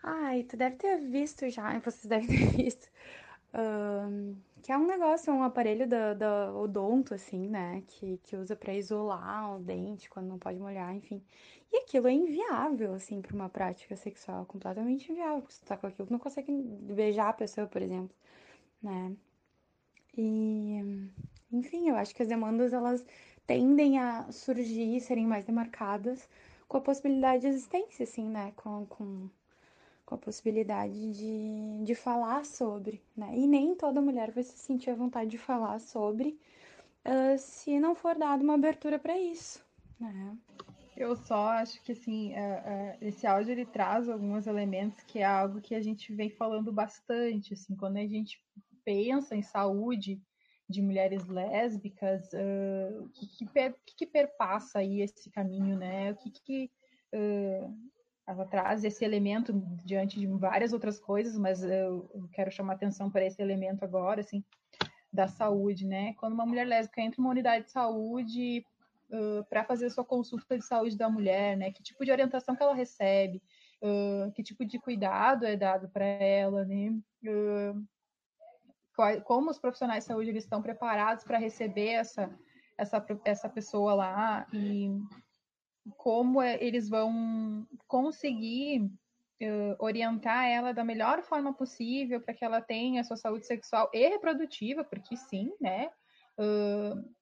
Ai, tu deve ter visto já, vocês devem ter visto. Um, que é um negócio, um aparelho da, odonto, assim, né? Que, que usa para isolar o dente quando não pode molhar, enfim. E aquilo é inviável, assim, para uma prática sexual, completamente inviável. Se tu tá com aquilo, não consegue beijar a pessoa, por exemplo, né? E, enfim, eu acho que as demandas, elas tendem a surgir, serem mais demarcadas com a possibilidade de existência, assim, né? Com, com com a possibilidade de, de falar sobre, né? E nem toda mulher vai se sentir à vontade de falar sobre uh, se não for dada uma abertura para isso, né? Eu só acho que assim, uh, uh, esse áudio ele traz alguns elementos que é algo que a gente vem falando bastante, assim, quando a gente pensa em saúde de mulheres lésbicas, o que que, per, que, que, perpassa aí esse caminho, né? O que, que ela traz esse elemento diante de várias outras coisas, mas eu quero chamar atenção para esse elemento agora, assim, da saúde, né? Quando uma mulher lésbica entra em uma unidade de saúde uh, para fazer sua consulta de saúde da mulher, né? Que tipo de orientação que ela recebe? uh, que tipo de cuidado é dado para ela, né? Uh, como os profissionais de saúde eles estão preparados para receber essa, essa, essa pessoa lá e como é, eles vão conseguir uh, orientar ela da melhor forma possível para que ela tenha sua saúde sexual e reprodutiva, porque sim, né? Uh,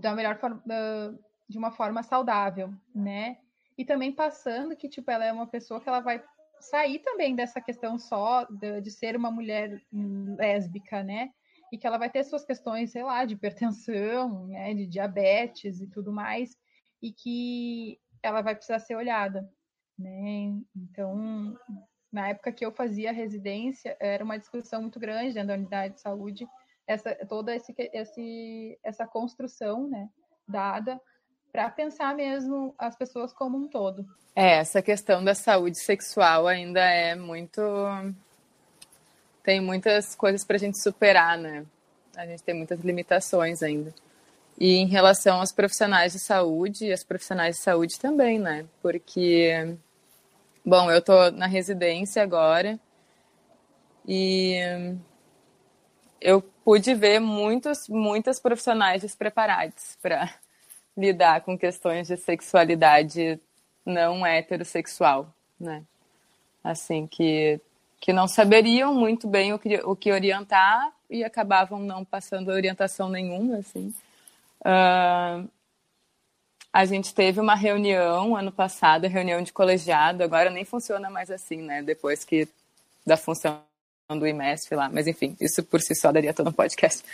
da melhor forma, uh, de uma forma saudável, né? E também passando que tipo ela é uma pessoa que ela vai sair também dessa questão só de, de ser uma mulher lésbica, né? E que ela vai ter suas questões, sei lá, de hipertensão, né, de diabetes e tudo mais, e que ela vai precisar ser olhada, né? Então, na época que eu fazia residência, era uma discussão muito grande dentro da unidade de saúde, essa toda esse, esse essa construção, né, dada para pensar mesmo as pessoas como um todo. É, essa questão da saúde sexual ainda é muito tem muitas coisas para a gente superar, né? A gente tem muitas limitações ainda. E em relação aos profissionais de saúde, as profissionais de saúde também, né? Porque, bom, eu tô na residência agora e eu pude ver muitos, muitas profissionais despreparados para lidar com questões de sexualidade não heterossexual, né? Assim, que, que não saberiam muito bem o que, o que orientar e acabavam não passando orientação nenhuma, assim. Uh, a gente teve uma reunião ano passado, reunião de colegiado, agora nem funciona mais assim, né? Depois que da função do IMESF lá, mas enfim, isso por si só daria todo um podcast.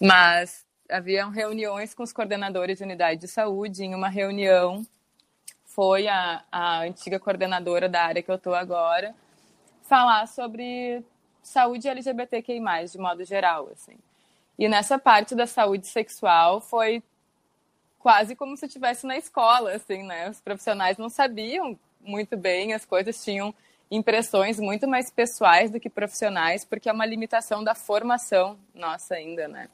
Mas haviam reuniões com os coordenadores de unidade de saúde, em uma reunião foi a, a antiga coordenadora da área que eu estou agora falar sobre saúde LGBTQI+, de modo geral, assim. E nessa parte da saúde sexual foi quase como se estivesse na escola, assim, né? Os profissionais não sabiam muito bem, as coisas tinham impressões muito mais pessoais do que profissionais, porque é uma limitação da formação nossa ainda, né?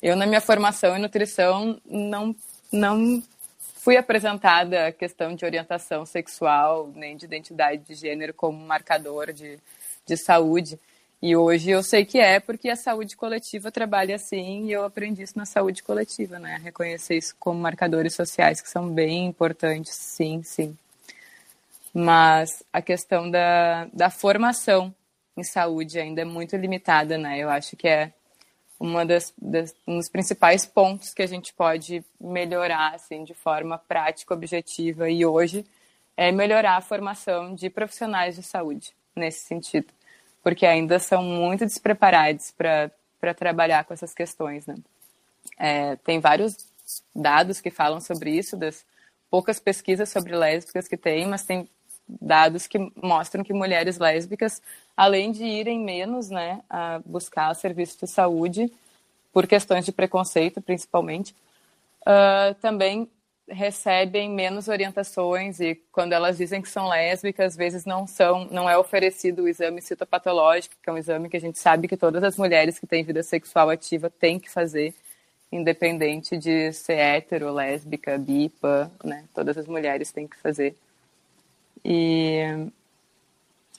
Eu, na minha formação em nutrição, não, não fui apresentada a questão de orientação sexual, nem de identidade de gênero como marcador de, de saúde. E hoje eu sei que é porque a saúde coletiva trabalha assim e eu aprendi isso na saúde coletiva, né? Reconhecer isso como marcadores sociais que são bem importantes, sim, sim. Mas a questão da, da formação em saúde ainda é muito limitada, né? Eu acho que é uma das, das, um dos principais pontos que a gente pode melhorar assim de forma prática, objetiva e hoje é melhorar a formação de profissionais de saúde nesse sentido, porque ainda são muito despreparados para trabalhar com essas questões, né? É, tem vários dados que falam sobre isso, das poucas pesquisas sobre lésbicas que tem, mas tem dados que mostram que mulheres lésbicas, além de irem menos né, a buscar serviços de saúde, por questões de preconceito, principalmente, uh, também recebem menos orientações e quando elas dizem que são lésbicas, às vezes não são, não é oferecido o exame citopatológico, que é um exame que a gente sabe que todas as mulheres que têm vida sexual ativa têm que fazer, independente de ser hétero, lésbica, bipa, né? Todas as mulheres têm que fazer. E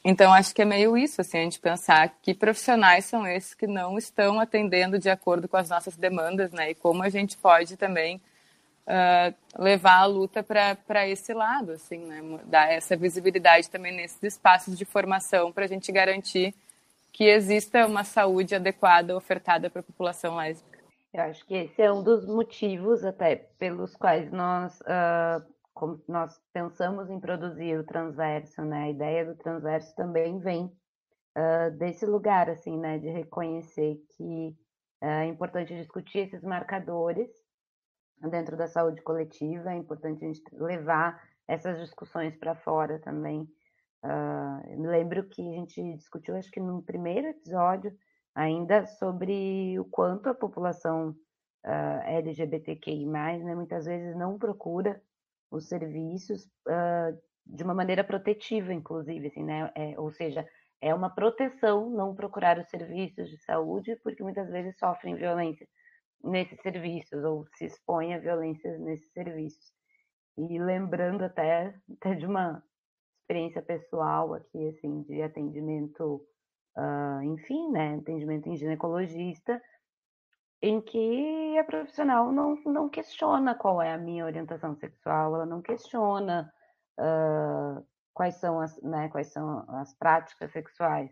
então acho que é meio isso, assim, a gente pensar que profissionais são esses que não estão atendendo de acordo com as nossas demandas, né? E como a gente pode também uh, levar a luta para esse lado, assim, né? Dar essa visibilidade também nesses espaços de formação para a gente garantir que exista uma saúde adequada ofertada para a população lésbica. Eu acho que esse é um dos motivos até pelos quais nós uh como nós pensamos em produzir o transverso, né? A ideia do transverso também vem uh, desse lugar, assim, né? De reconhecer que é importante discutir esses marcadores dentro da saúde coletiva, é importante a gente levar essas discussões para fora também. Uh, eu me lembro que a gente discutiu, acho que no primeiro episódio, ainda sobre o quanto a população uh, LGBTQI+, né, muitas vezes não procura os serviços uh, de uma maneira protetiva, inclusive, assim, né? É, ou seja, é uma proteção não procurar os serviços de saúde, porque muitas vezes sofrem violência nesses serviços ou se expõem a violências nesses serviços. E lembrando até, até de uma experiência pessoal aqui, assim, de atendimento, uh, enfim, né, atendimento em ginecologista, em que a profissional não, não questiona qual é a minha orientação sexual, ela não questiona uh, quais são as, né, quais são as práticas sexuais.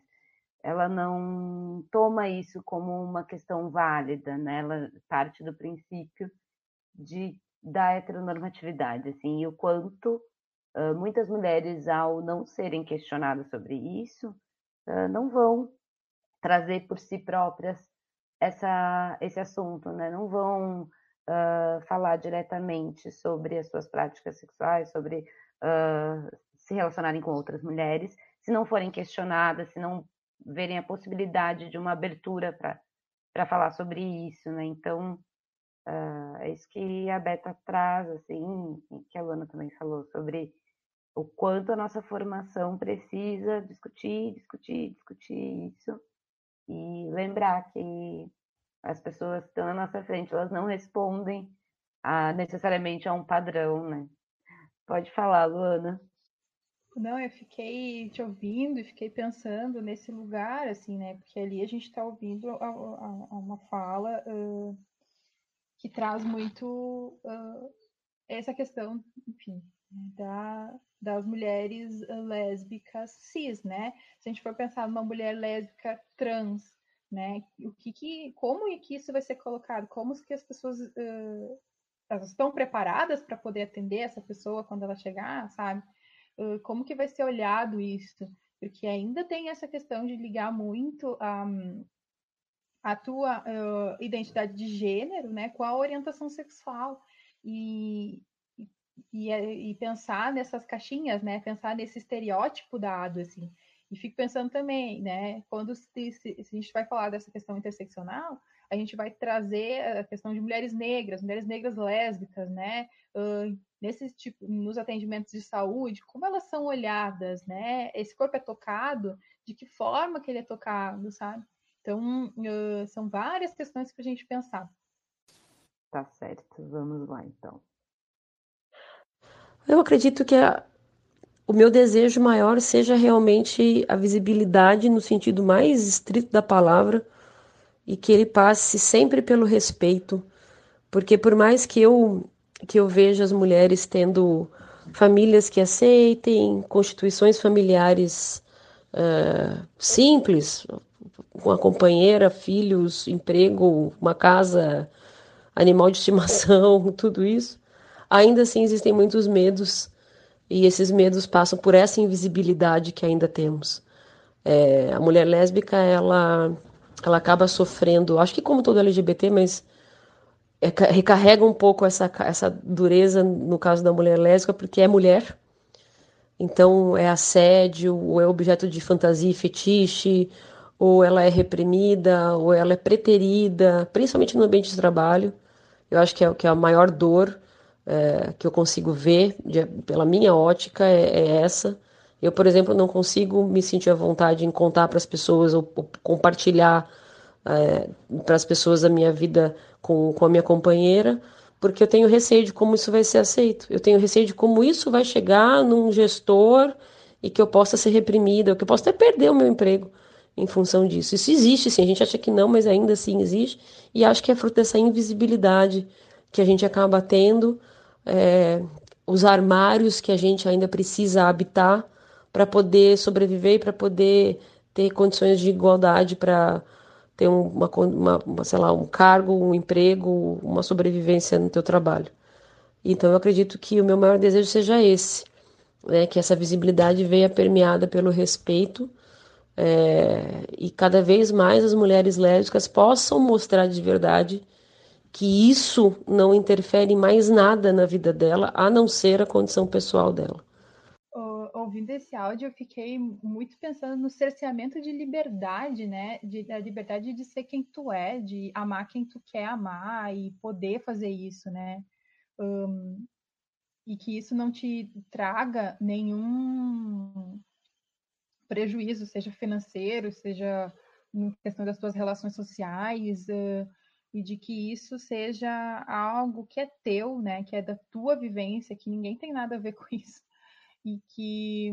Ela não toma isso como uma questão válida, né? Ela parte do princípio de da heteronormatividade, assim, e o quanto uh, muitas mulheres, ao não serem questionadas sobre isso, uh, não vão trazer por si próprias essa, esse assunto, né? Não vão uh, falar diretamente sobre as suas práticas sexuais, sobre se relacionarem com outras mulheres, se não forem questionadas, se não verem a possibilidade de uma abertura para falar sobre isso, né? Então, uh, é isso que a Beta traz, assim, que a Luana também falou, sobre o quanto a nossa formação precisa discutir, discutir, discutir isso e lembrar que as pessoas que estão na nossa frente, elas não respondem a, necessariamente a um padrão, né? Pode falar, Luana. Não, eu fiquei te ouvindo e fiquei pensando nesse lugar, assim, né? Porque ali a gente está ouvindo a, a, a uma fala uh, que traz muito uh, essa questão, enfim, da, das mulheres lésbicas cis, né? Se a gente for pensar numa mulher lésbica trans, né? O que, que como e que isso vai ser colocado? Como que as pessoas uh, elas estão preparadas para poder atender essa pessoa quando ela chegar, sabe? Como que vai ser olhado isso? Porque ainda tem essa questão de ligar muito a, a tua uh, identidade de gênero, né, com a orientação sexual e, e, e pensar nessas caixinhas, né, pensar nesse estereótipo dado, assim. E fico pensando também, né, quando se, se, se, a gente vai falar dessa questão interseccional, a gente vai trazer a questão de mulheres negras, mulheres negras lésbicas, né, uh, nesse tipo, nos atendimentos de saúde, como elas são olhadas, né, esse corpo é tocado, de que forma que ele é tocado, sabe? Então, uh, são várias questões para a gente pensar. Tá certo, vamos lá então. Eu acredito que a, o meu desejo maior seja realmente a visibilidade no sentido mais estrito da palavra e que ele passe sempre pelo respeito, porque por mais que eu que eu veja as mulheres tendo famílias que aceitem, constituições familiares uh, simples, a companheira, filhos, emprego, uma casa, animal de estimação, tudo isso, ainda assim existem muitos medos e esses medos passam por essa invisibilidade que ainda temos. É, a mulher lésbica, ela, ela acaba sofrendo, acho que como todo LGBT, mas recarrega um pouco essa, essa dureza no caso da mulher lésbica, porque é mulher. Então é assédio, ou é objeto de fantasia e fetiche, ou ela é reprimida, ou ela é preterida, principalmente no ambiente de trabalho. Eu acho que é, que é a maior dor é, que eu consigo ver, de, pela minha ótica, é, é, essa. Eu, por exemplo, não consigo me sentir à vontade em contar para as pessoas ou, ou compartilhar é, para as pessoas a minha vida com, com a minha companheira, porque eu tenho receio de como isso vai ser aceito. Eu tenho receio de como isso vai chegar num gestor e que eu possa ser reprimida, que eu possa até perder o meu emprego em função disso. Isso existe, sim. A gente acha que não, mas ainda assim existe. E acho que é fruto dessa invisibilidade que a gente acaba tendo é, os armários que a gente ainda precisa habitar para poder sobreviver e para poder ter condições de igualdade para ter uma, uma, sei lá, um cargo, um emprego, uma sobrevivência no teu trabalho. Então eu acredito que o meu maior desejo seja esse, né, que essa visibilidade venha permeada pelo respeito é, e cada vez mais as mulheres lésbicas possam mostrar de verdade que isso não interfere mais nada na vida dela, a não ser a condição pessoal dela. Ouvindo esse áudio, eu fiquei muito pensando no cerceamento de liberdade, né? De, da liberdade de ser quem tu é, de amar quem tu quer amar e poder fazer isso, né? Um, e que isso não te traga nenhum prejuízo, seja financeiro, seja em questão das tuas relações sociais, uh, e de que isso seja algo que é teu, né, que é da tua vivência, que ninguém tem nada a ver com isso, e que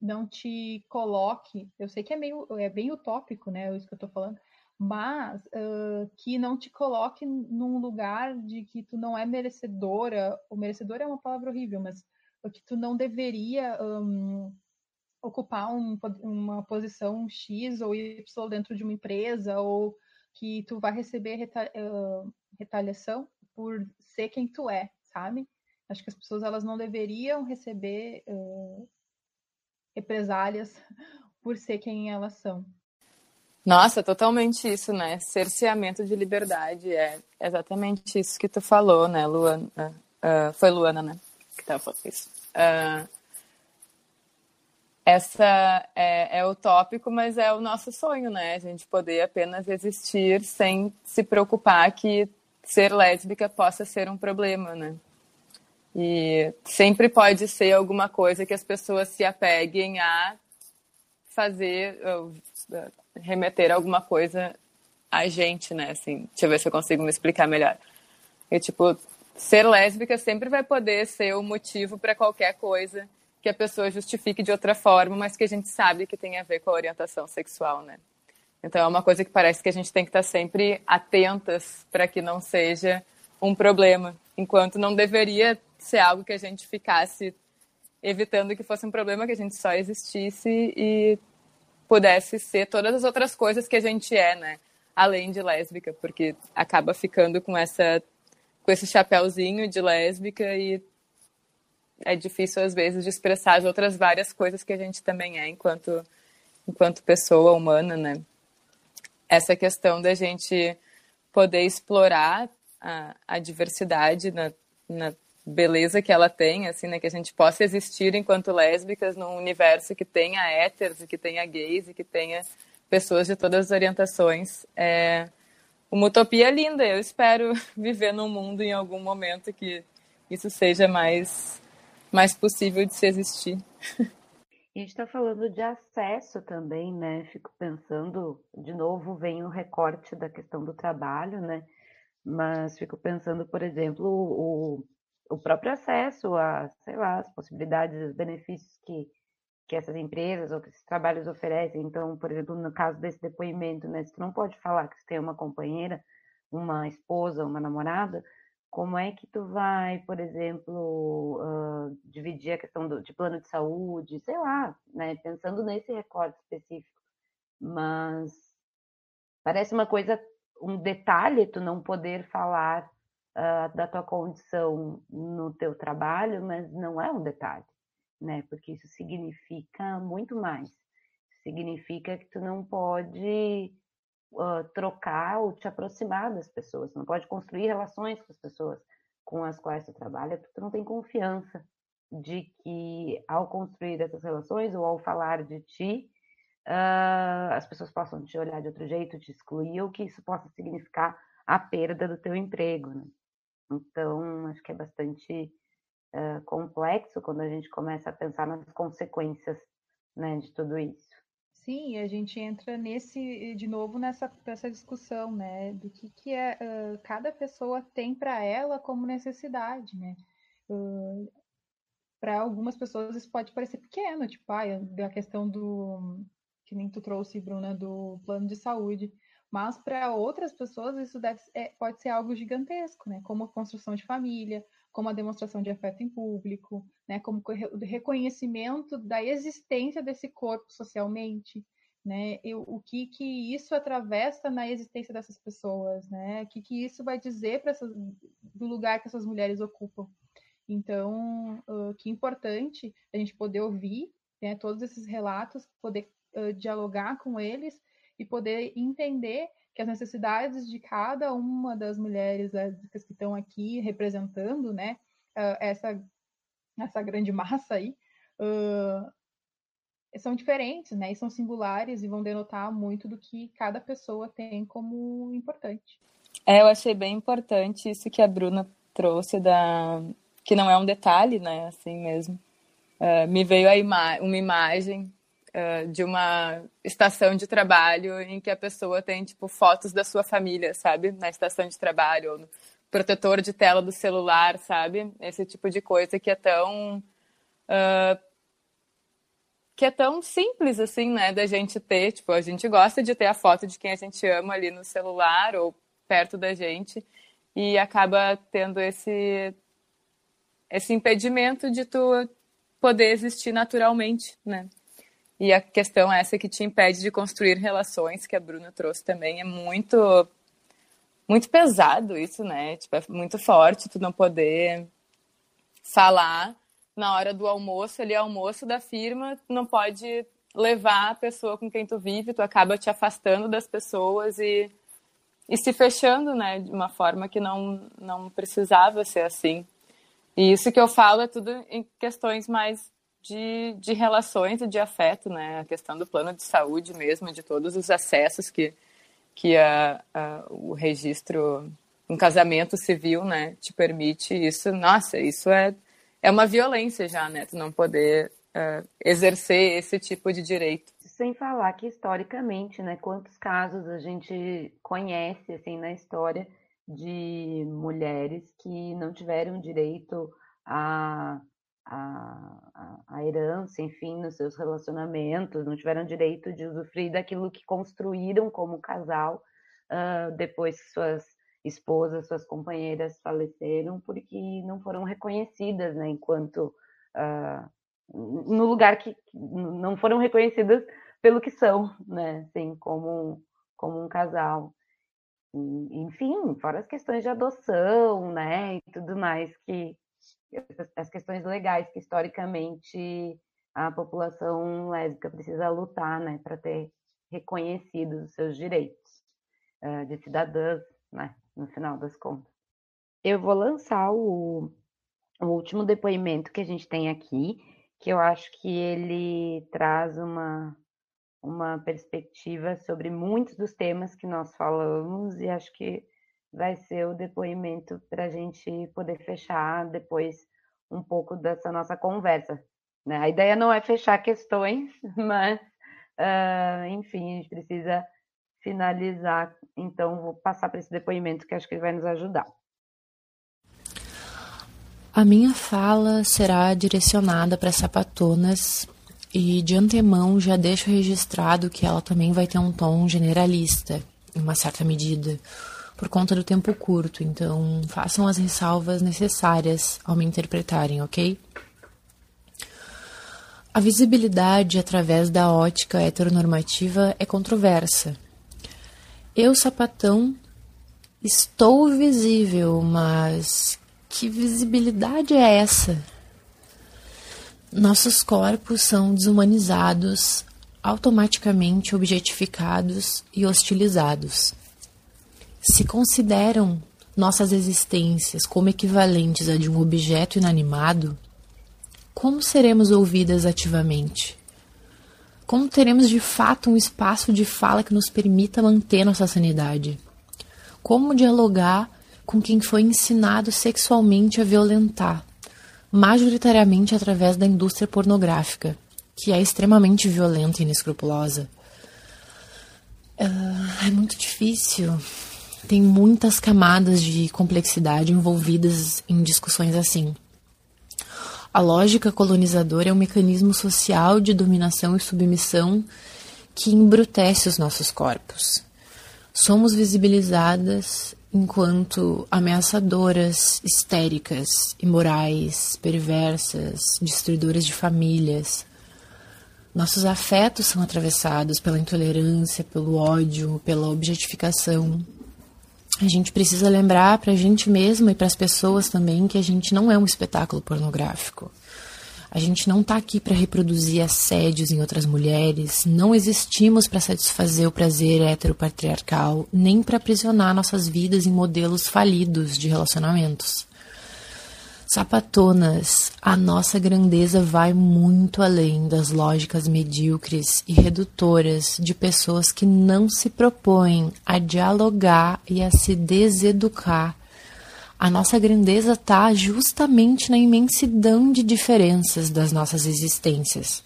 não te coloque, eu sei que é meio é bem utópico, né, isso que eu estou falando, mas uh, que não te coloque num lugar de que tu não é merecedora, o merecedor é uma palavra horrível, mas que tu não deveria um, ocupar um, uma posição X ou Y dentro de uma empresa, ou que tu vai receber reta, uh, retaliação por ser quem tu é, sabe? Acho que as pessoas elas não deveriam receber uh, represálias por ser quem elas são. Nossa, totalmente isso, né? Cerceamento de liberdade é exatamente isso que tu falou, né, Luana? Uh, foi Luana, né? Que tava falando isso. Uh, essa é, é utópico, mas é o nosso sonho, né? A gente poder apenas existir sem se preocupar que ser lésbica possa ser um problema, né? E sempre pode ser alguma coisa que as pessoas se apeguem a fazer, remeter alguma coisa a gente, né? Assim, deixa eu ver se eu consigo me explicar melhor. E, tipo, ser lésbica sempre vai poder ser o motivo para qualquer coisa que a pessoa justifique de outra forma, mas que a gente sabe que tem a ver com a orientação sexual, né? Então é uma coisa que parece que a gente tem que estar sempre atentas para que não seja um problema, enquanto não deveria ser algo que a gente ficasse evitando que fosse um problema, que a gente só existisse e pudesse ser todas as outras coisas que a gente é, né? Além de lésbica, porque acaba ficando com essa com esse chapéuzinho de lésbica e é difícil às vezes de expressar as outras várias coisas que a gente também é enquanto enquanto pessoa humana, né? Essa questão da gente poder explorar a, a diversidade na, na beleza que ela tem, assim, né? Que a gente possa existir enquanto lésbicas num universo que tenha héteros, e que tenha gays e que tenha pessoas de todas as orientações. É uma utopia linda. Eu espero viver num mundo em algum momento que isso seja mais mais possível de se existir. A gente está falando de acesso também, né? Fico pensando, de novo, vem o recorte da questão do trabalho, né? Mas fico pensando, por exemplo, o, o próprio acesso a, sei lá, as possibilidades, os benefícios que, que essas empresas ou que esses trabalhos oferecem. Então, por exemplo, no caso desse depoimento, né? Se tu não pode falar que você tem uma companheira, uma esposa, uma namorada, como é que tu vai, por exemplo, uh, dividir a questão do, de plano de saúde, sei lá, né? Pensando nesse recorte específico. Mas parece uma coisa, um detalhe tu não poder falar uh, da tua condição no teu trabalho, mas não é um detalhe, né? Porque isso significa muito mais. Significa que tu não pode uh, trocar ou te aproximar das pessoas, não pode construir relações com as pessoas com as quais tu trabalha, porque tu não tem confiança de que ao construir essas relações ou ao falar de ti, uh, as pessoas possam te olhar de outro jeito, te excluir, ou que isso possa significar a perda do teu emprego. Né? Então, acho que é bastante uh, complexo quando a gente começa a pensar nas consequências né, de tudo isso. Sim, a gente entra nesse de novo nessa, nessa discussão, né, do que, que é uh, cada pessoa tem para ela como necessidade, né? Uh, para algumas pessoas isso pode parecer pequeno, tipo, ah, a questão do que nem tu trouxe, Bruna, do plano de saúde. Mas para outras pessoas isso deve, é, pode ser algo gigantesco, né? Como a construção de família, como a demonstração de afeto em público, né, como o reconhecimento da existência desse corpo socialmente, né, e o que que isso atravessa na existência dessas pessoas, né, o que que isso vai dizer para do lugar que essas mulheres ocupam. Então, uh, que importante a gente poder ouvir né, todos esses relatos, poder uh, dialogar com eles e poder entender que as necessidades de cada uma das mulheres lésbicas que estão aqui representando, né, uh, essa, essa grande massa aí, uh, são diferentes, né, e são singulares e vão denotar muito do que cada pessoa tem como importante. É, eu achei bem importante isso que a Bruna trouxe da que não é um detalhe, né, assim mesmo. Uh, me veio ima uma imagem uh, de uma estação de trabalho em que a pessoa tem, tipo, fotos da sua família, sabe? Na estação de trabalho, ou no protetor de tela do celular, sabe? Esse tipo de coisa que é tão. Uh, que é tão simples assim, né, da gente ter, tipo, a gente gosta de ter a foto de quem a gente ama ali no celular ou perto da gente e acaba tendo esse esse impedimento de tu poder existir naturalmente, né? E a questão essa que te impede de construir relações, que a Bruna trouxe também, é muito muito pesado isso, né? Tipo, é muito forte tu não poder falar na hora do almoço, ali almoço da firma, tu não pode levar a pessoa com quem tu vive, tu acaba te afastando das pessoas e, e se fechando, né, de uma forma que não, não precisava ser assim. E isso que eu falo é tudo em questões mais de, de relações e de afeto, né, a questão do plano de saúde mesmo, de todos os acessos que, que a, a, o registro, um casamento civil, né, te permite. Isso, nossa, isso é é uma violência já, né? Tu não poder uh, exercer esse tipo de direito. Sem falar que historicamente, né? Quantos casos a gente conhece assim na história de mulheres que não tiveram direito a a, a, herança, enfim, nos seus relacionamentos, não tiveram direito de usufruir daquilo que construíram como casal uh, depois que suas esposas, suas companheiras faleceram porque não foram reconhecidas, né, enquanto uh, no lugar que não foram reconhecidas pelo que são, né, assim, como como um casal. E, enfim, fora as questões de adoção, né, e tudo mais que as questões legais que historicamente a população lésbica precisa lutar, né, para ter reconhecidos os seus direitos uh, de cidadãs, né, no final das contas. Eu vou lançar o, o último depoimento que a gente tem aqui, que eu acho que ele traz uma, uma perspectiva sobre muitos dos temas que nós falamos, e acho que vai ser o depoimento para a gente poder fechar depois um pouco dessa nossa conversa. Né? A ideia não é fechar questões, mas, uh, enfim, a gente precisa finalizar, então vou passar para esse depoimento que acho que ele vai nos ajudar. A minha fala será direcionada para sapatonas e de antemão já deixo registrado que ela também vai ter um tom generalista, em uma certa medida, por conta do tempo curto, então façam as ressalvas necessárias ao me interpretarem, ok? A visibilidade através da ótica heteronormativa é controversa eu, sapatão, estou visível, mas que visibilidade é essa? Nossos corpos são desumanizados, automaticamente objetificados e hostilizados. Se consideram nossas existências como equivalentes a de um objeto inanimado, como seremos ouvidas ativamente? Como teremos de fato um espaço de fala que nos permita manter nossa sanidade? Como dialogar com quem foi ensinado sexualmente a violentar, majoritariamente através da indústria pornográfica, que é extremamente violenta e inescrupulosa? Uh, é muito difícil. Tem muitas camadas de complexidade envolvidas em discussões assim. A lógica colonizadora é um mecanismo social de dominação e submissão que embrutece os nossos corpos. Somos visibilizadas enquanto ameaçadoras, histéricas, imorais, perversas, destruidoras de famílias. Nossos afetos são atravessados pela intolerância, pelo ódio, pela objetificação, a gente precisa lembrar para a gente mesma e para as pessoas também que a gente não é um espetáculo pornográfico. A gente não está aqui para reproduzir assédios em outras mulheres, não existimos para satisfazer o prazer heteropatriarcal, nem para aprisionar nossas vidas em modelos falidos de relacionamentos. Sapatonas, a nossa grandeza vai muito além das lógicas medíocres e redutoras de pessoas que não se propõem a dialogar e a se deseducar. A nossa grandeza está justamente na imensidão de diferenças das nossas existências.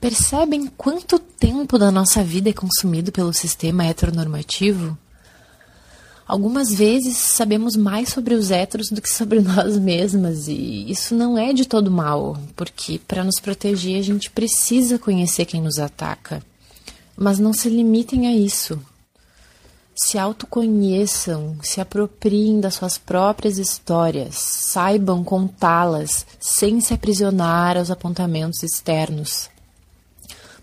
Percebem quanto tempo da nossa vida é consumido pelo sistema heteronormativo? Algumas vezes sabemos mais sobre os héteros do que sobre nós mesmas, e isso não é de todo mal, porque para nos proteger a gente precisa conhecer quem nos ataca. Mas não se limitem a isso. Se autoconheçam, se apropriem das suas próprias histórias, saibam contá-las sem se aprisionar aos apontamentos externos.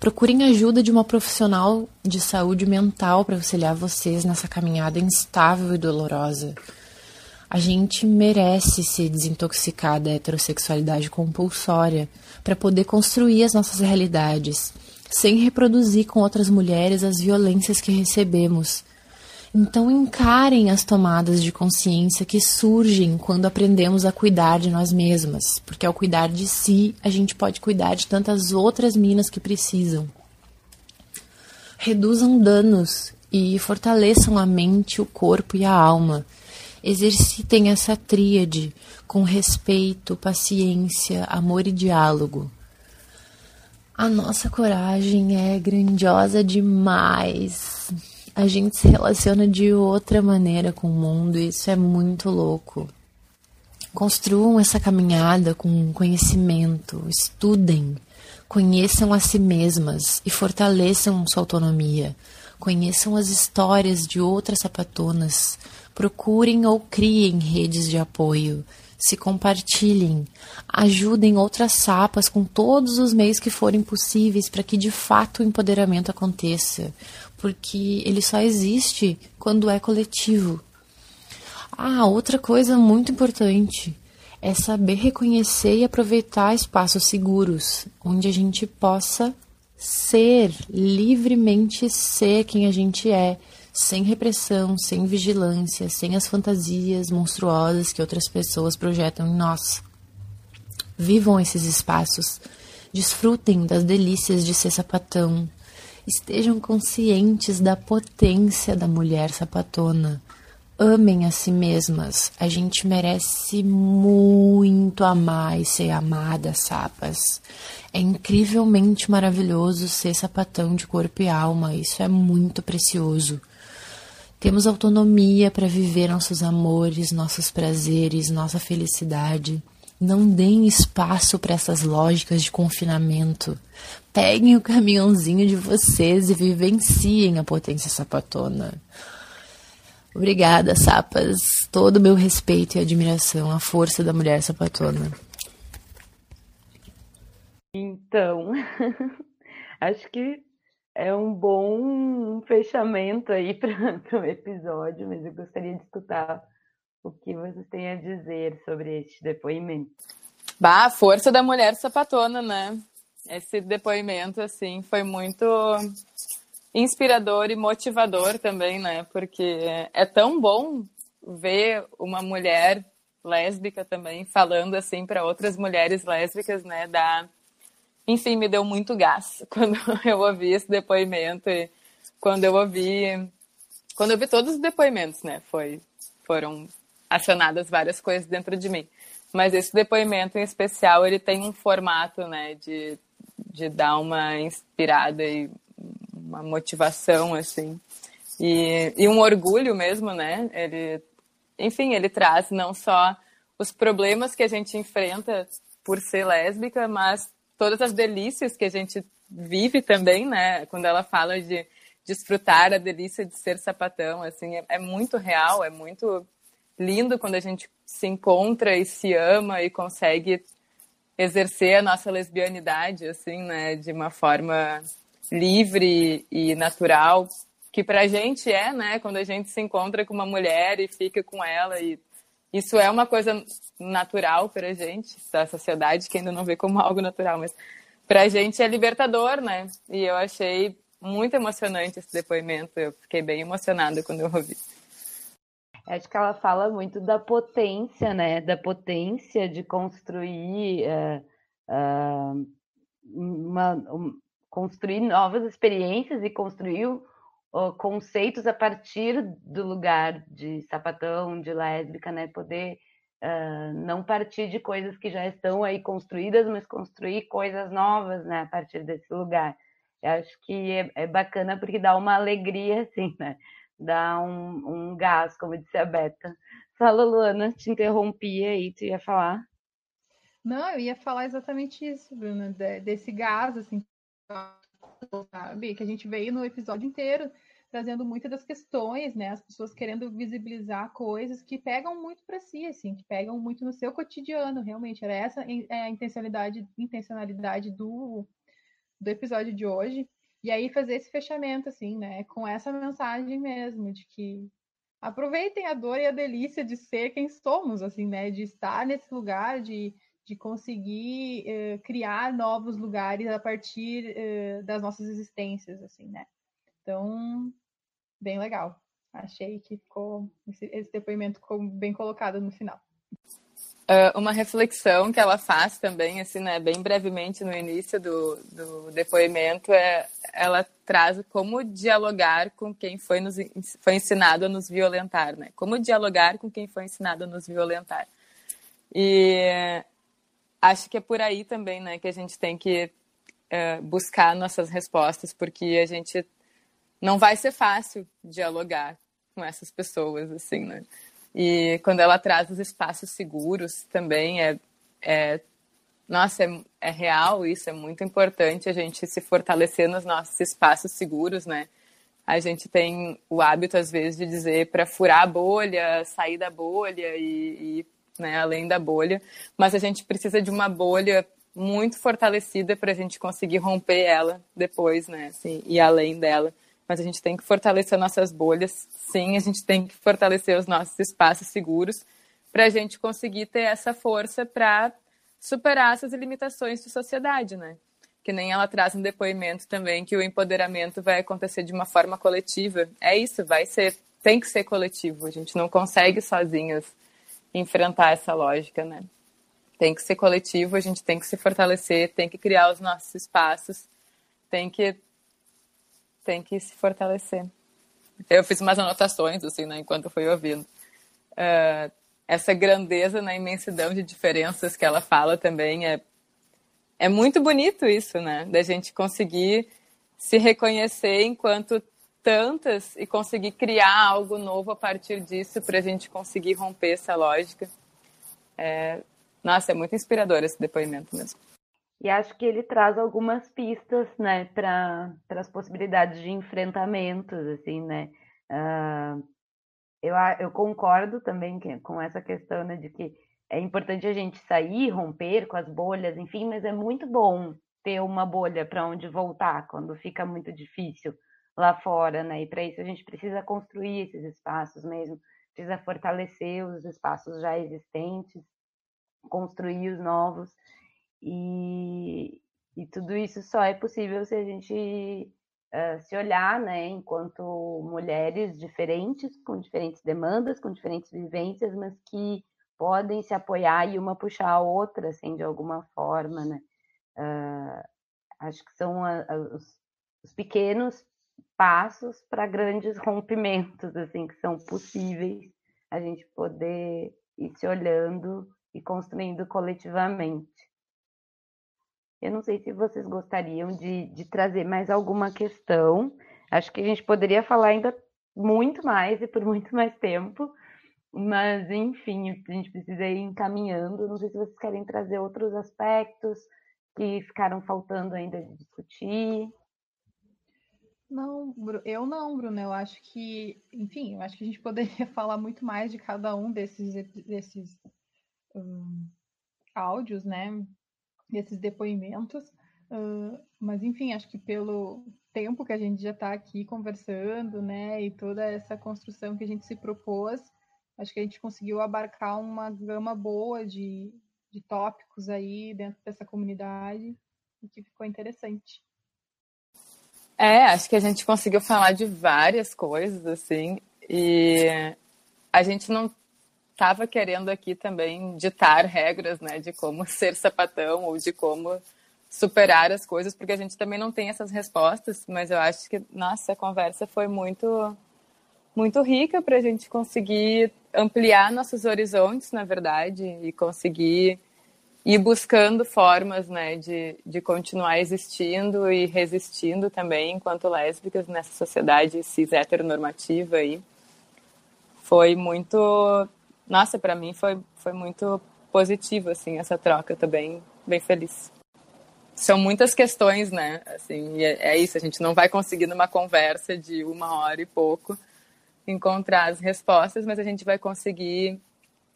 Procurem ajuda de uma profissional de saúde mental para auxiliar vocês nessa caminhada instável e dolorosa. A gente merece se desintoxicar da heterossexualidade compulsória para poder construir as nossas realidades, sem reproduzir com outras mulheres as violências que recebemos então encarem as tomadas de consciência que surgem quando aprendemos a cuidar de nós mesmas, porque ao cuidar de si, a gente pode cuidar de tantas outras minas que precisam. Reduzam danos e fortaleçam a mente, o corpo e a alma. Exercitem essa tríade com respeito, paciência, amor e diálogo. A nossa coragem é grandiosa demais a gente se relaciona de outra maneira com o mundo e isso é muito louco. Construam essa caminhada com conhecimento, estudem, conheçam a si mesmas e fortaleçam sua autonomia. Conheçam as histórias de outras sapatonas, procurem ou criem redes de apoio, se compartilhem, ajudem outras sapas com todos os meios que forem possíveis para que de fato o empoderamento aconteça, porque ele só existe quando é coletivo. Ah, outra coisa muito importante é saber reconhecer e aproveitar espaços seguros, onde a gente possa ser, livremente ser quem a gente é, sem repressão, sem vigilância, sem as fantasias monstruosas que outras pessoas projetam em nós. Vivam esses espaços, desfrutem das delícias de ser sapatão, estejam conscientes da potência da mulher sapatona. Amem a si mesmas. A gente merece muito amar e ser amada, sapas. É incrivelmente maravilhoso ser sapatão de corpo e alma. Isso é muito precioso. Temos autonomia para viver nossos amores, nossos prazeres, nossa felicidade. Não deem espaço para essas lógicas de confinamento. Peguem o caminhãozinho de vocês e vivenciem a potência sapatona. Obrigada, sapas. Todo o meu respeito e admiração à força da mulher sapatona. Então, acho que é um bom fechamento aí para o episódio, mas eu gostaria de escutar o que vocês têm a dizer sobre este depoimento. Bah, a força da mulher sapatona, né? Esse depoimento, assim, foi muito inspirador e motivador também, né? Porque é tão bom ver uma mulher lésbica também falando assim para outras mulheres lésbicas, né? Da enfim, me deu muito gás quando eu ouvi esse depoimento e quando eu ouvi quando eu vi todos os depoimentos, né? Foi foram acionadas várias coisas dentro de mim. Mas esse depoimento em especial, ele tem um formato, né, de, de dar uma inspirada e uma motivação, assim. E, e um orgulho mesmo, né? Ele, enfim, ele traz não só os problemas que a gente enfrenta por ser lésbica, mas todas as delícias que a gente vive também, né? Quando ela fala de desfrutar a delícia de ser sapatão, assim, é, é muito real, é muito lindo quando a gente se encontra e se ama e consegue exercer a nossa lesbianidade, assim, né, de uma forma livre e natural, que pra gente é, né, quando a gente se encontra com uma mulher e fica com ela e isso é uma coisa natural pra gente, da sociedade que ainda não vê como algo natural, mas pra gente é libertador, né? E eu achei muito emocionante esse depoimento, eu fiquei bem emocionada quando eu ouvi. Acho que ela fala muito da potência, né? Da potência de construir uh, uh, uma, um, construir novas experiências e construir uh, conceitos a partir do lugar de sapatão, de lésbica, né? Poder não partir de coisas que já estão aí construídas, mas construir coisas novas, né? A partir desse lugar. Eu acho que é, é bacana porque dá uma alegria, assim, né? Dá um, um gás, como disse a Beta. Fala, Luana, te interrompi aí, tu ia falar? Não, eu ia falar exatamente isso, Bruna, desse gás, assim, sabe? Que a gente veio no episódio inteiro trazendo muitas das questões, né? As pessoas querendo visibilizar coisas que pegam muito para si, assim, que pegam muito no seu cotidiano, realmente. Era essa é a intencionalidade, intencionalidade do, do episódio de hoje. E aí fazer esse fechamento, assim, né? Com essa mensagem mesmo, de que aproveitem a dor e a delícia de ser quem somos, assim, né? De estar nesse lugar, de, de conseguir uh, criar novos lugares a partir uh, das nossas existências, assim, né? Então, bem legal. Achei que ficou esse, esse depoimento ficou bem colocado no final. Uh, uma reflexão que ela faz também, assim, né, bem brevemente no início do, do depoimento, é ela traz como dialogar com quem foi, nos, foi ensinado a nos violentar, né? Como dialogar com quem foi ensinado a nos violentar. E acho que é por aí também, né, que a gente tem que uh, buscar nossas respostas, porque a gente não vai ser fácil dialogar com essas pessoas, assim, né? E quando ela traz os espaços seguros também, é, é nossa, é, é real isso, é muito importante a gente se fortalecer nos nossos espaços seguros, né? A gente tem o hábito, às vezes, de dizer para furar a bolha, sair da bolha e, e né, além da bolha, mas a gente precisa de uma bolha muito fortalecida para a gente conseguir romper ela depois, né? Assim, e além dela mas a gente tem que fortalecer nossas bolhas, sim, a gente tem que fortalecer os nossos espaços seguros para a gente conseguir ter essa força para superar essas limitações de sociedade, né? Que nem ela traz um depoimento também que o empoderamento vai acontecer de uma forma coletiva. É isso, vai ser, tem que ser coletivo. A gente não consegue sozinhas enfrentar essa lógica, né? Tem que ser coletivo, a gente tem que se fortalecer, tem que criar os nossos espaços, tem que tem que se fortalecer. Eu fiz umas anotações, assim, né, enquanto fui ouvindo. Uh, essa grandeza na imensidão de diferenças que ela fala também é, é muito bonito isso, né? Da gente conseguir se reconhecer enquanto tantas e conseguir criar algo novo a partir disso para a gente conseguir romper essa lógica. É, nossa, é muito inspirador esse depoimento mesmo. E acho que ele traz algumas pistas, né, para as possibilidades de enfrentamentos, assim, né. Uh, eu, eu concordo também que, com essa questão, né, de que é importante a gente sair, romper com as bolhas, enfim, mas é muito bom ter uma bolha para onde voltar quando fica muito difícil lá fora, né? E para isso a gente precisa construir esses espaços mesmo, precisa fortalecer os espaços já existentes, construir os novos. E, e tudo isso só é possível se a gente uh, se olhar, né, enquanto mulheres diferentes, com diferentes demandas, com diferentes vivências, mas que podem se apoiar e uma puxar a outra, assim, de alguma forma, né? Uh, acho que são a, a, os, os pequenos passos para grandes rompimentos, assim, que são possíveis a gente poder ir se olhando e construindo coletivamente. Eu não sei se vocês gostariam de, de trazer mais alguma questão. Acho que a gente poderia falar ainda muito mais e por muito mais tempo. Mas, enfim, a gente precisa ir encaminhando. Não sei se vocês querem trazer outros aspectos que ficaram faltando ainda de discutir. Não, eu não, Bruno. Eu acho que, enfim, eu acho que a gente poderia falar muito mais de cada um desses, desses um, áudios, né? Desses depoimentos. Uh, mas, enfim, acho que pelo tempo que a gente já está aqui conversando, né, e toda essa construção que a gente se propôs, acho que a gente conseguiu abarcar uma gama boa de, de tópicos aí dentro dessa comunidade e que ficou interessante. É, acho que a gente conseguiu falar de várias coisas, assim, e a gente não estava querendo aqui também ditar regras, né, de como ser sapatão ou de como superar as coisas, porque a gente também não tem essas respostas, mas eu acho que, nossa, a conversa foi muito, muito rica para a gente conseguir ampliar nossos horizontes, na verdade, e conseguir e buscando formas, né, de, de continuar existindo e resistindo também enquanto lésbicas nessa sociedade cis heteronormativa aí. Foi muito, nossa, para mim foi, foi muito positivo, assim, essa troca, também bem feliz. São muitas questões, né, assim, é, é isso, a gente não vai conseguir numa conversa de uma hora e pouco encontrar as respostas, mas a gente vai conseguir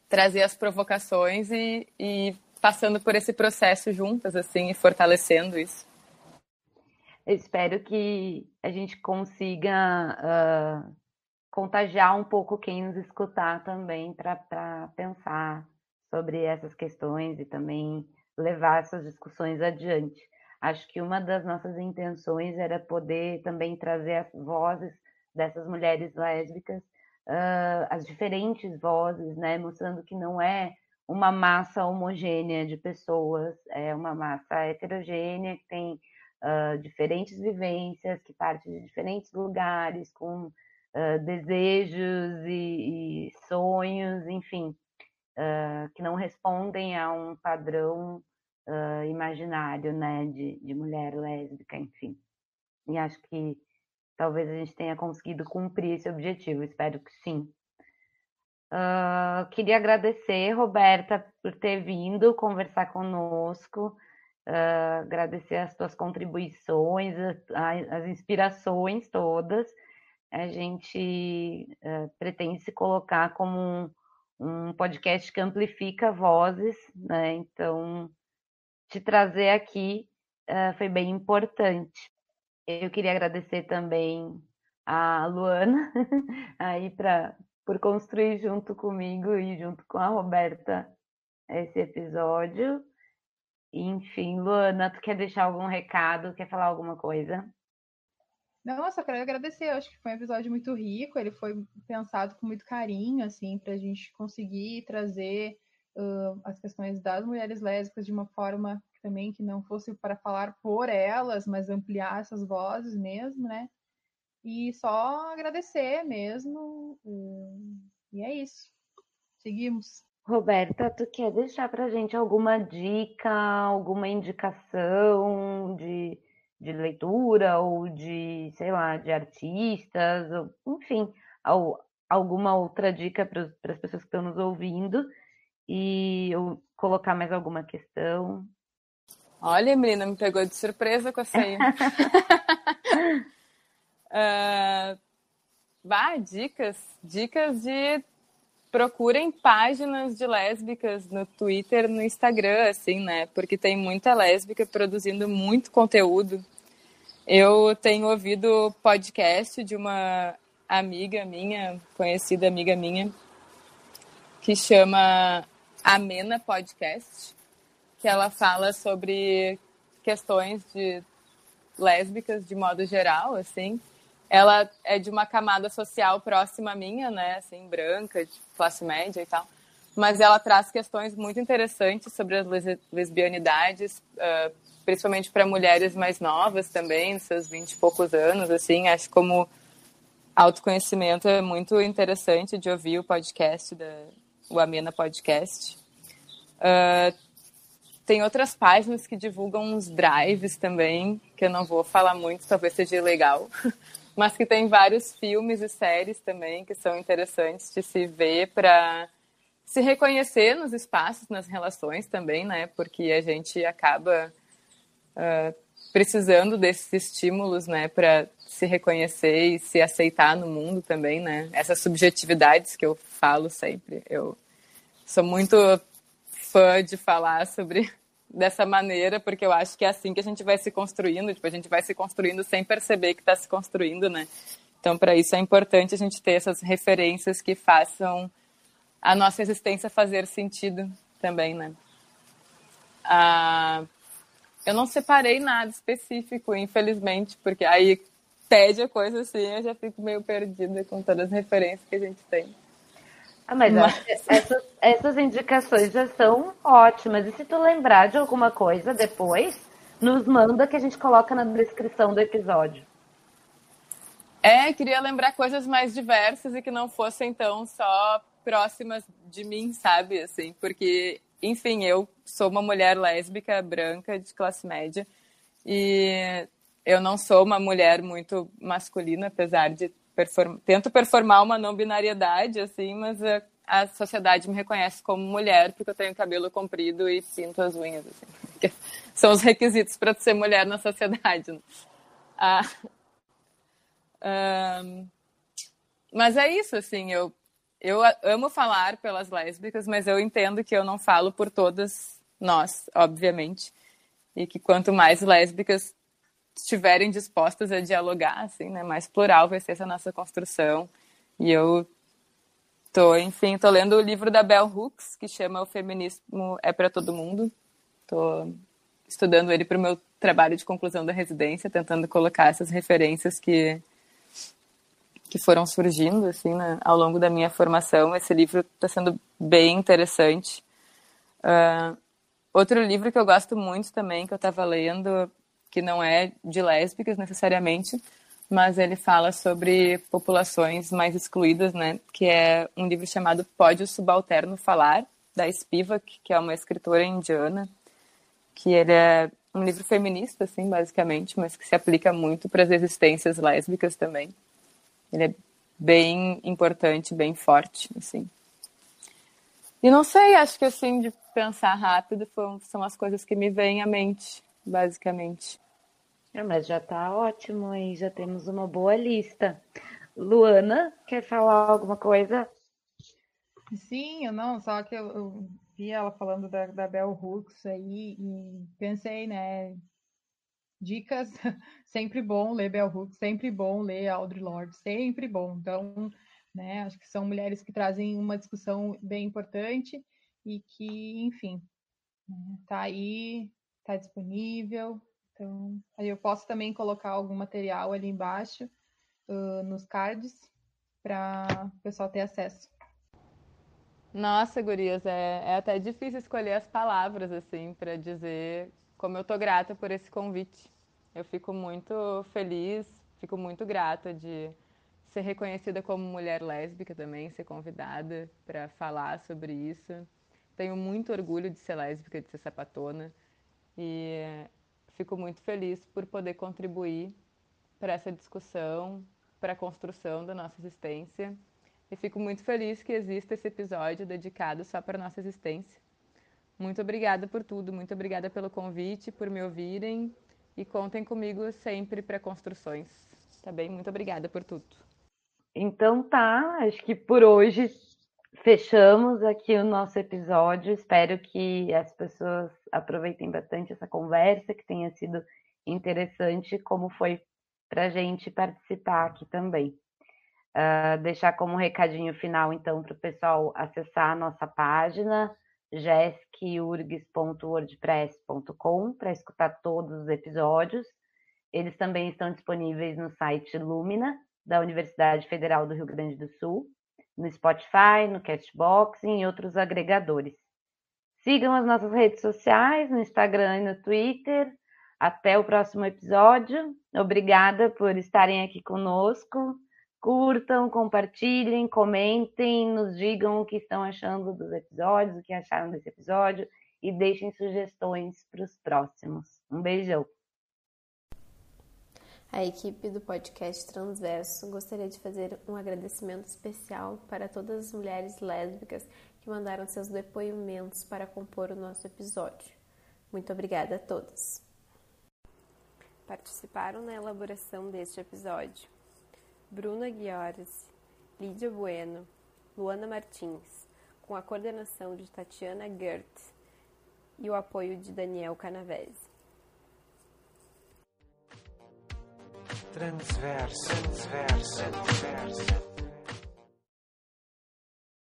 trazer as provocações e, e passando por esse processo juntas, assim, e fortalecendo isso. Eu espero que a gente consiga uh, contagiar um pouco quem nos escutar também para pensar sobre essas questões e também levar essas discussões adiante. Acho que uma das nossas intenções era poder também trazer as vozes dessas mulheres lésbicas, uh, as diferentes vozes, né, mostrando que não é uma massa homogênea de pessoas, é uma massa heterogênea que tem uh, diferentes vivências, que parte de diferentes lugares, com uh, desejos e, e, sonhos, enfim, uh, que não respondem a um padrão imaginário, né, de, de mulher lésbica, enfim. E acho que talvez a gente tenha conseguido cumprir esse objetivo, espero que sim. Uh, queria agradecer, Roberta, por ter vindo conversar conosco, uh, agradecer as tuas contribuições, as, as inspirações todas. A gente uh, pretende se colocar como um, um, podcast que amplifica vozes, né? Então, te trazer aqui foi bem importante. Eu queria agradecer também a Luana aí para por construir junto comigo e junto com a Roberta esse episódio. Enfim, Luana, tu quer deixar algum recado? Quer falar alguma coisa? Não, eu só quero agradecer. Acho que foi um episódio muito rico. Ele foi pensado com muito carinho, assim, para a gente conseguir trazer uh, as questões das mulheres lésbicas de uma forma também que não fosse para falar por elas, mas ampliar essas vozes mesmo, né? E só agradecer mesmo. E é isso. Seguimos. Roberta, tu quer deixar para gente alguma dica, alguma indicação de, de leitura ou de, sei lá, de artistas, ou, enfim, alguma outra dica para as pessoas que estão nos ouvindo e eu colocar mais alguma questão? Olha, menina, me pegou de surpresa com essa aí. Uh, bah, dicas. Dicas de procurem páginas de lésbicas no Twitter, no Instagram, assim, né? Porque tem muita lésbica produzindo muito conteúdo. Eu tenho ouvido podcast de uma amiga minha, conhecida amiga minha, que chama Amena Podcast, que ela fala sobre questões de lésbicas de modo geral, assim ela é de uma camada social próxima à minha, né, assim, branca, de classe média e tal. Mas ela traz questões muito interessantes sobre as lesbianidades, uh, principalmente para mulheres mais novas também, seus vinte e poucos anos, assim. Acho como autoconhecimento é muito interessante de ouvir o podcast, da, o Amena Podcast. Uh, tem outras páginas que divulgam uns drives também, que eu não vou falar muito, talvez seja legal. mas que tem vários filmes e séries também que são interessantes de se ver para se reconhecer nos espaços, nas relações também, né? Porque a gente acaba uh, precisando desses estímulos, né, para se reconhecer e se aceitar no mundo também, né? Essas subjetividades que eu falo sempre. Eu sou muito fã de falar sobre dessa maneira, porque eu acho que é assim que a gente vai se construindo, tipo, a gente vai se construindo sem perceber que está se construindo, né? Então, para isso é importante a gente ter essas referências que façam a nossa existência fazer sentido também, né? Ah, eu não separei nada específico, infelizmente, porque aí pede a coisa assim, eu já fico meio perdida com todas as referências que a gente tem. Ah, mas, mas... Essas, essas indicações já são ótimas. E se tu lembrar de alguma coisa depois, nos manda que a gente coloca na descrição do episódio. É, queria lembrar coisas mais diversas e que não fossem tão só próximas de mim, sabe? Assim, porque enfim, eu sou uma mulher lésbica, branca, de classe média, e eu não sou uma mulher muito masculina, apesar de perform... tento performar uma não binariedade, assim, mas a, a, sociedade me reconhece como mulher porque eu tenho cabelo comprido e pinto as unhas, assim. São os requisitos para ser mulher na sociedade. Né? Ah, um, mas é isso, assim, eu eu amo falar pelas lésbicas, mas eu entendo que eu não falo por todas nós, obviamente. E que quanto mais lésbicas estiverem dispostas a dialogar, assim, né, mais plural vai ser essa nossa construção. E eu tô, enfim, tô lendo o livro da Bell Hooks, que chama O Feminismo é para Todo Mundo. Tô estudando ele para o meu trabalho de conclusão da residência, tentando colocar essas referências que que foram surgindo assim né, ao longo da minha formação. Esse livro está sendo bem interessante. Uh, outro livro que eu gosto muito também, que eu estava lendo, que não é de lésbicas necessariamente, mas ele fala sobre populações mais excluídas, né? Que é um livro chamado Pode o Subalterno Falar, da Spivak, que é uma escritora indiana, que ele é um livro feminista, assim, basicamente, mas que se aplica muito para as existências lésbicas também. Ele é bem importante, bem forte, assim. E não sei, acho que assim, de pensar rápido são as coisas que me vêm à mente, basicamente. É, mas já tá ótimo aí, já temos uma boa lista. Luana, quer falar alguma coisa? Sim, eu não, só que eu, eu vi ela falando da, da Bell Hooks aí e pensei, né, dicas, sempre bom ler Bell Hooks, sempre bom ler Audre Lorde, sempre bom. Então, né, acho que são mulheres que trazem uma discussão bem importante e que, enfim, está aí, está disponível. Então, aí eu posso também colocar algum material ali embaixo uh, nos cards para o pessoal ter acesso. Nossa, gurias, é, é até difícil escolher as palavras assim para dizer como eu tô grata por esse convite. Eu fico muito feliz, fico muito grata de ser reconhecida como mulher lésbica também, ser convidada para falar sobre isso. Tenho muito orgulho de ser lésbica, de ser sapatona e fico muito feliz por poder contribuir para essa discussão, para a construção da nossa existência. E fico muito feliz que exista esse episódio dedicado só para a nossa existência muito obrigada por tudo, muito obrigada pelo convite, por me ouvirem e contem comigo sempre para construções. Tá bem? Muito obrigada por tudo. Então tá, acho que por hoje fechamos aqui o nosso episódio. Espero que as pessoas aproveitem bastante essa conversa, que tenha sido interessante, como foi para gente participar aqui também. Uh, deixar como recadinho final, então, para o pessoal acessar a nossa página jescurgs.wordpress.com para escutar todos os episódios. Eles também estão disponíveis no site Lumina, da Universidade Federal do Rio Grande do Sul, no Spotify, no Castbox e em outros agregadores. Sigam as nossas redes sociais, no Instagram e no Twitter. Até o próximo episódio. Obrigada por estarem aqui conosco. Curtam, compartilhem, comentem, nos digam o que estão achando dos episódios, o que acharam desse episódio e deixem sugestões para os próximos. Um beijão. A equipe do podcast Transverso gostaria de fazer um agradecimento especial para todas as mulheres lésbicas que mandaram seus depoimentos para compor o nosso episódio. Muito obrigada a todas. Participaram na elaboração deste episódio Bruna Guiores, Lídia Bueno, Luana Martins, com a coordenação de Tatiana Gert e o apoio de Daniel Canavese. Transverso, transverso, transverso.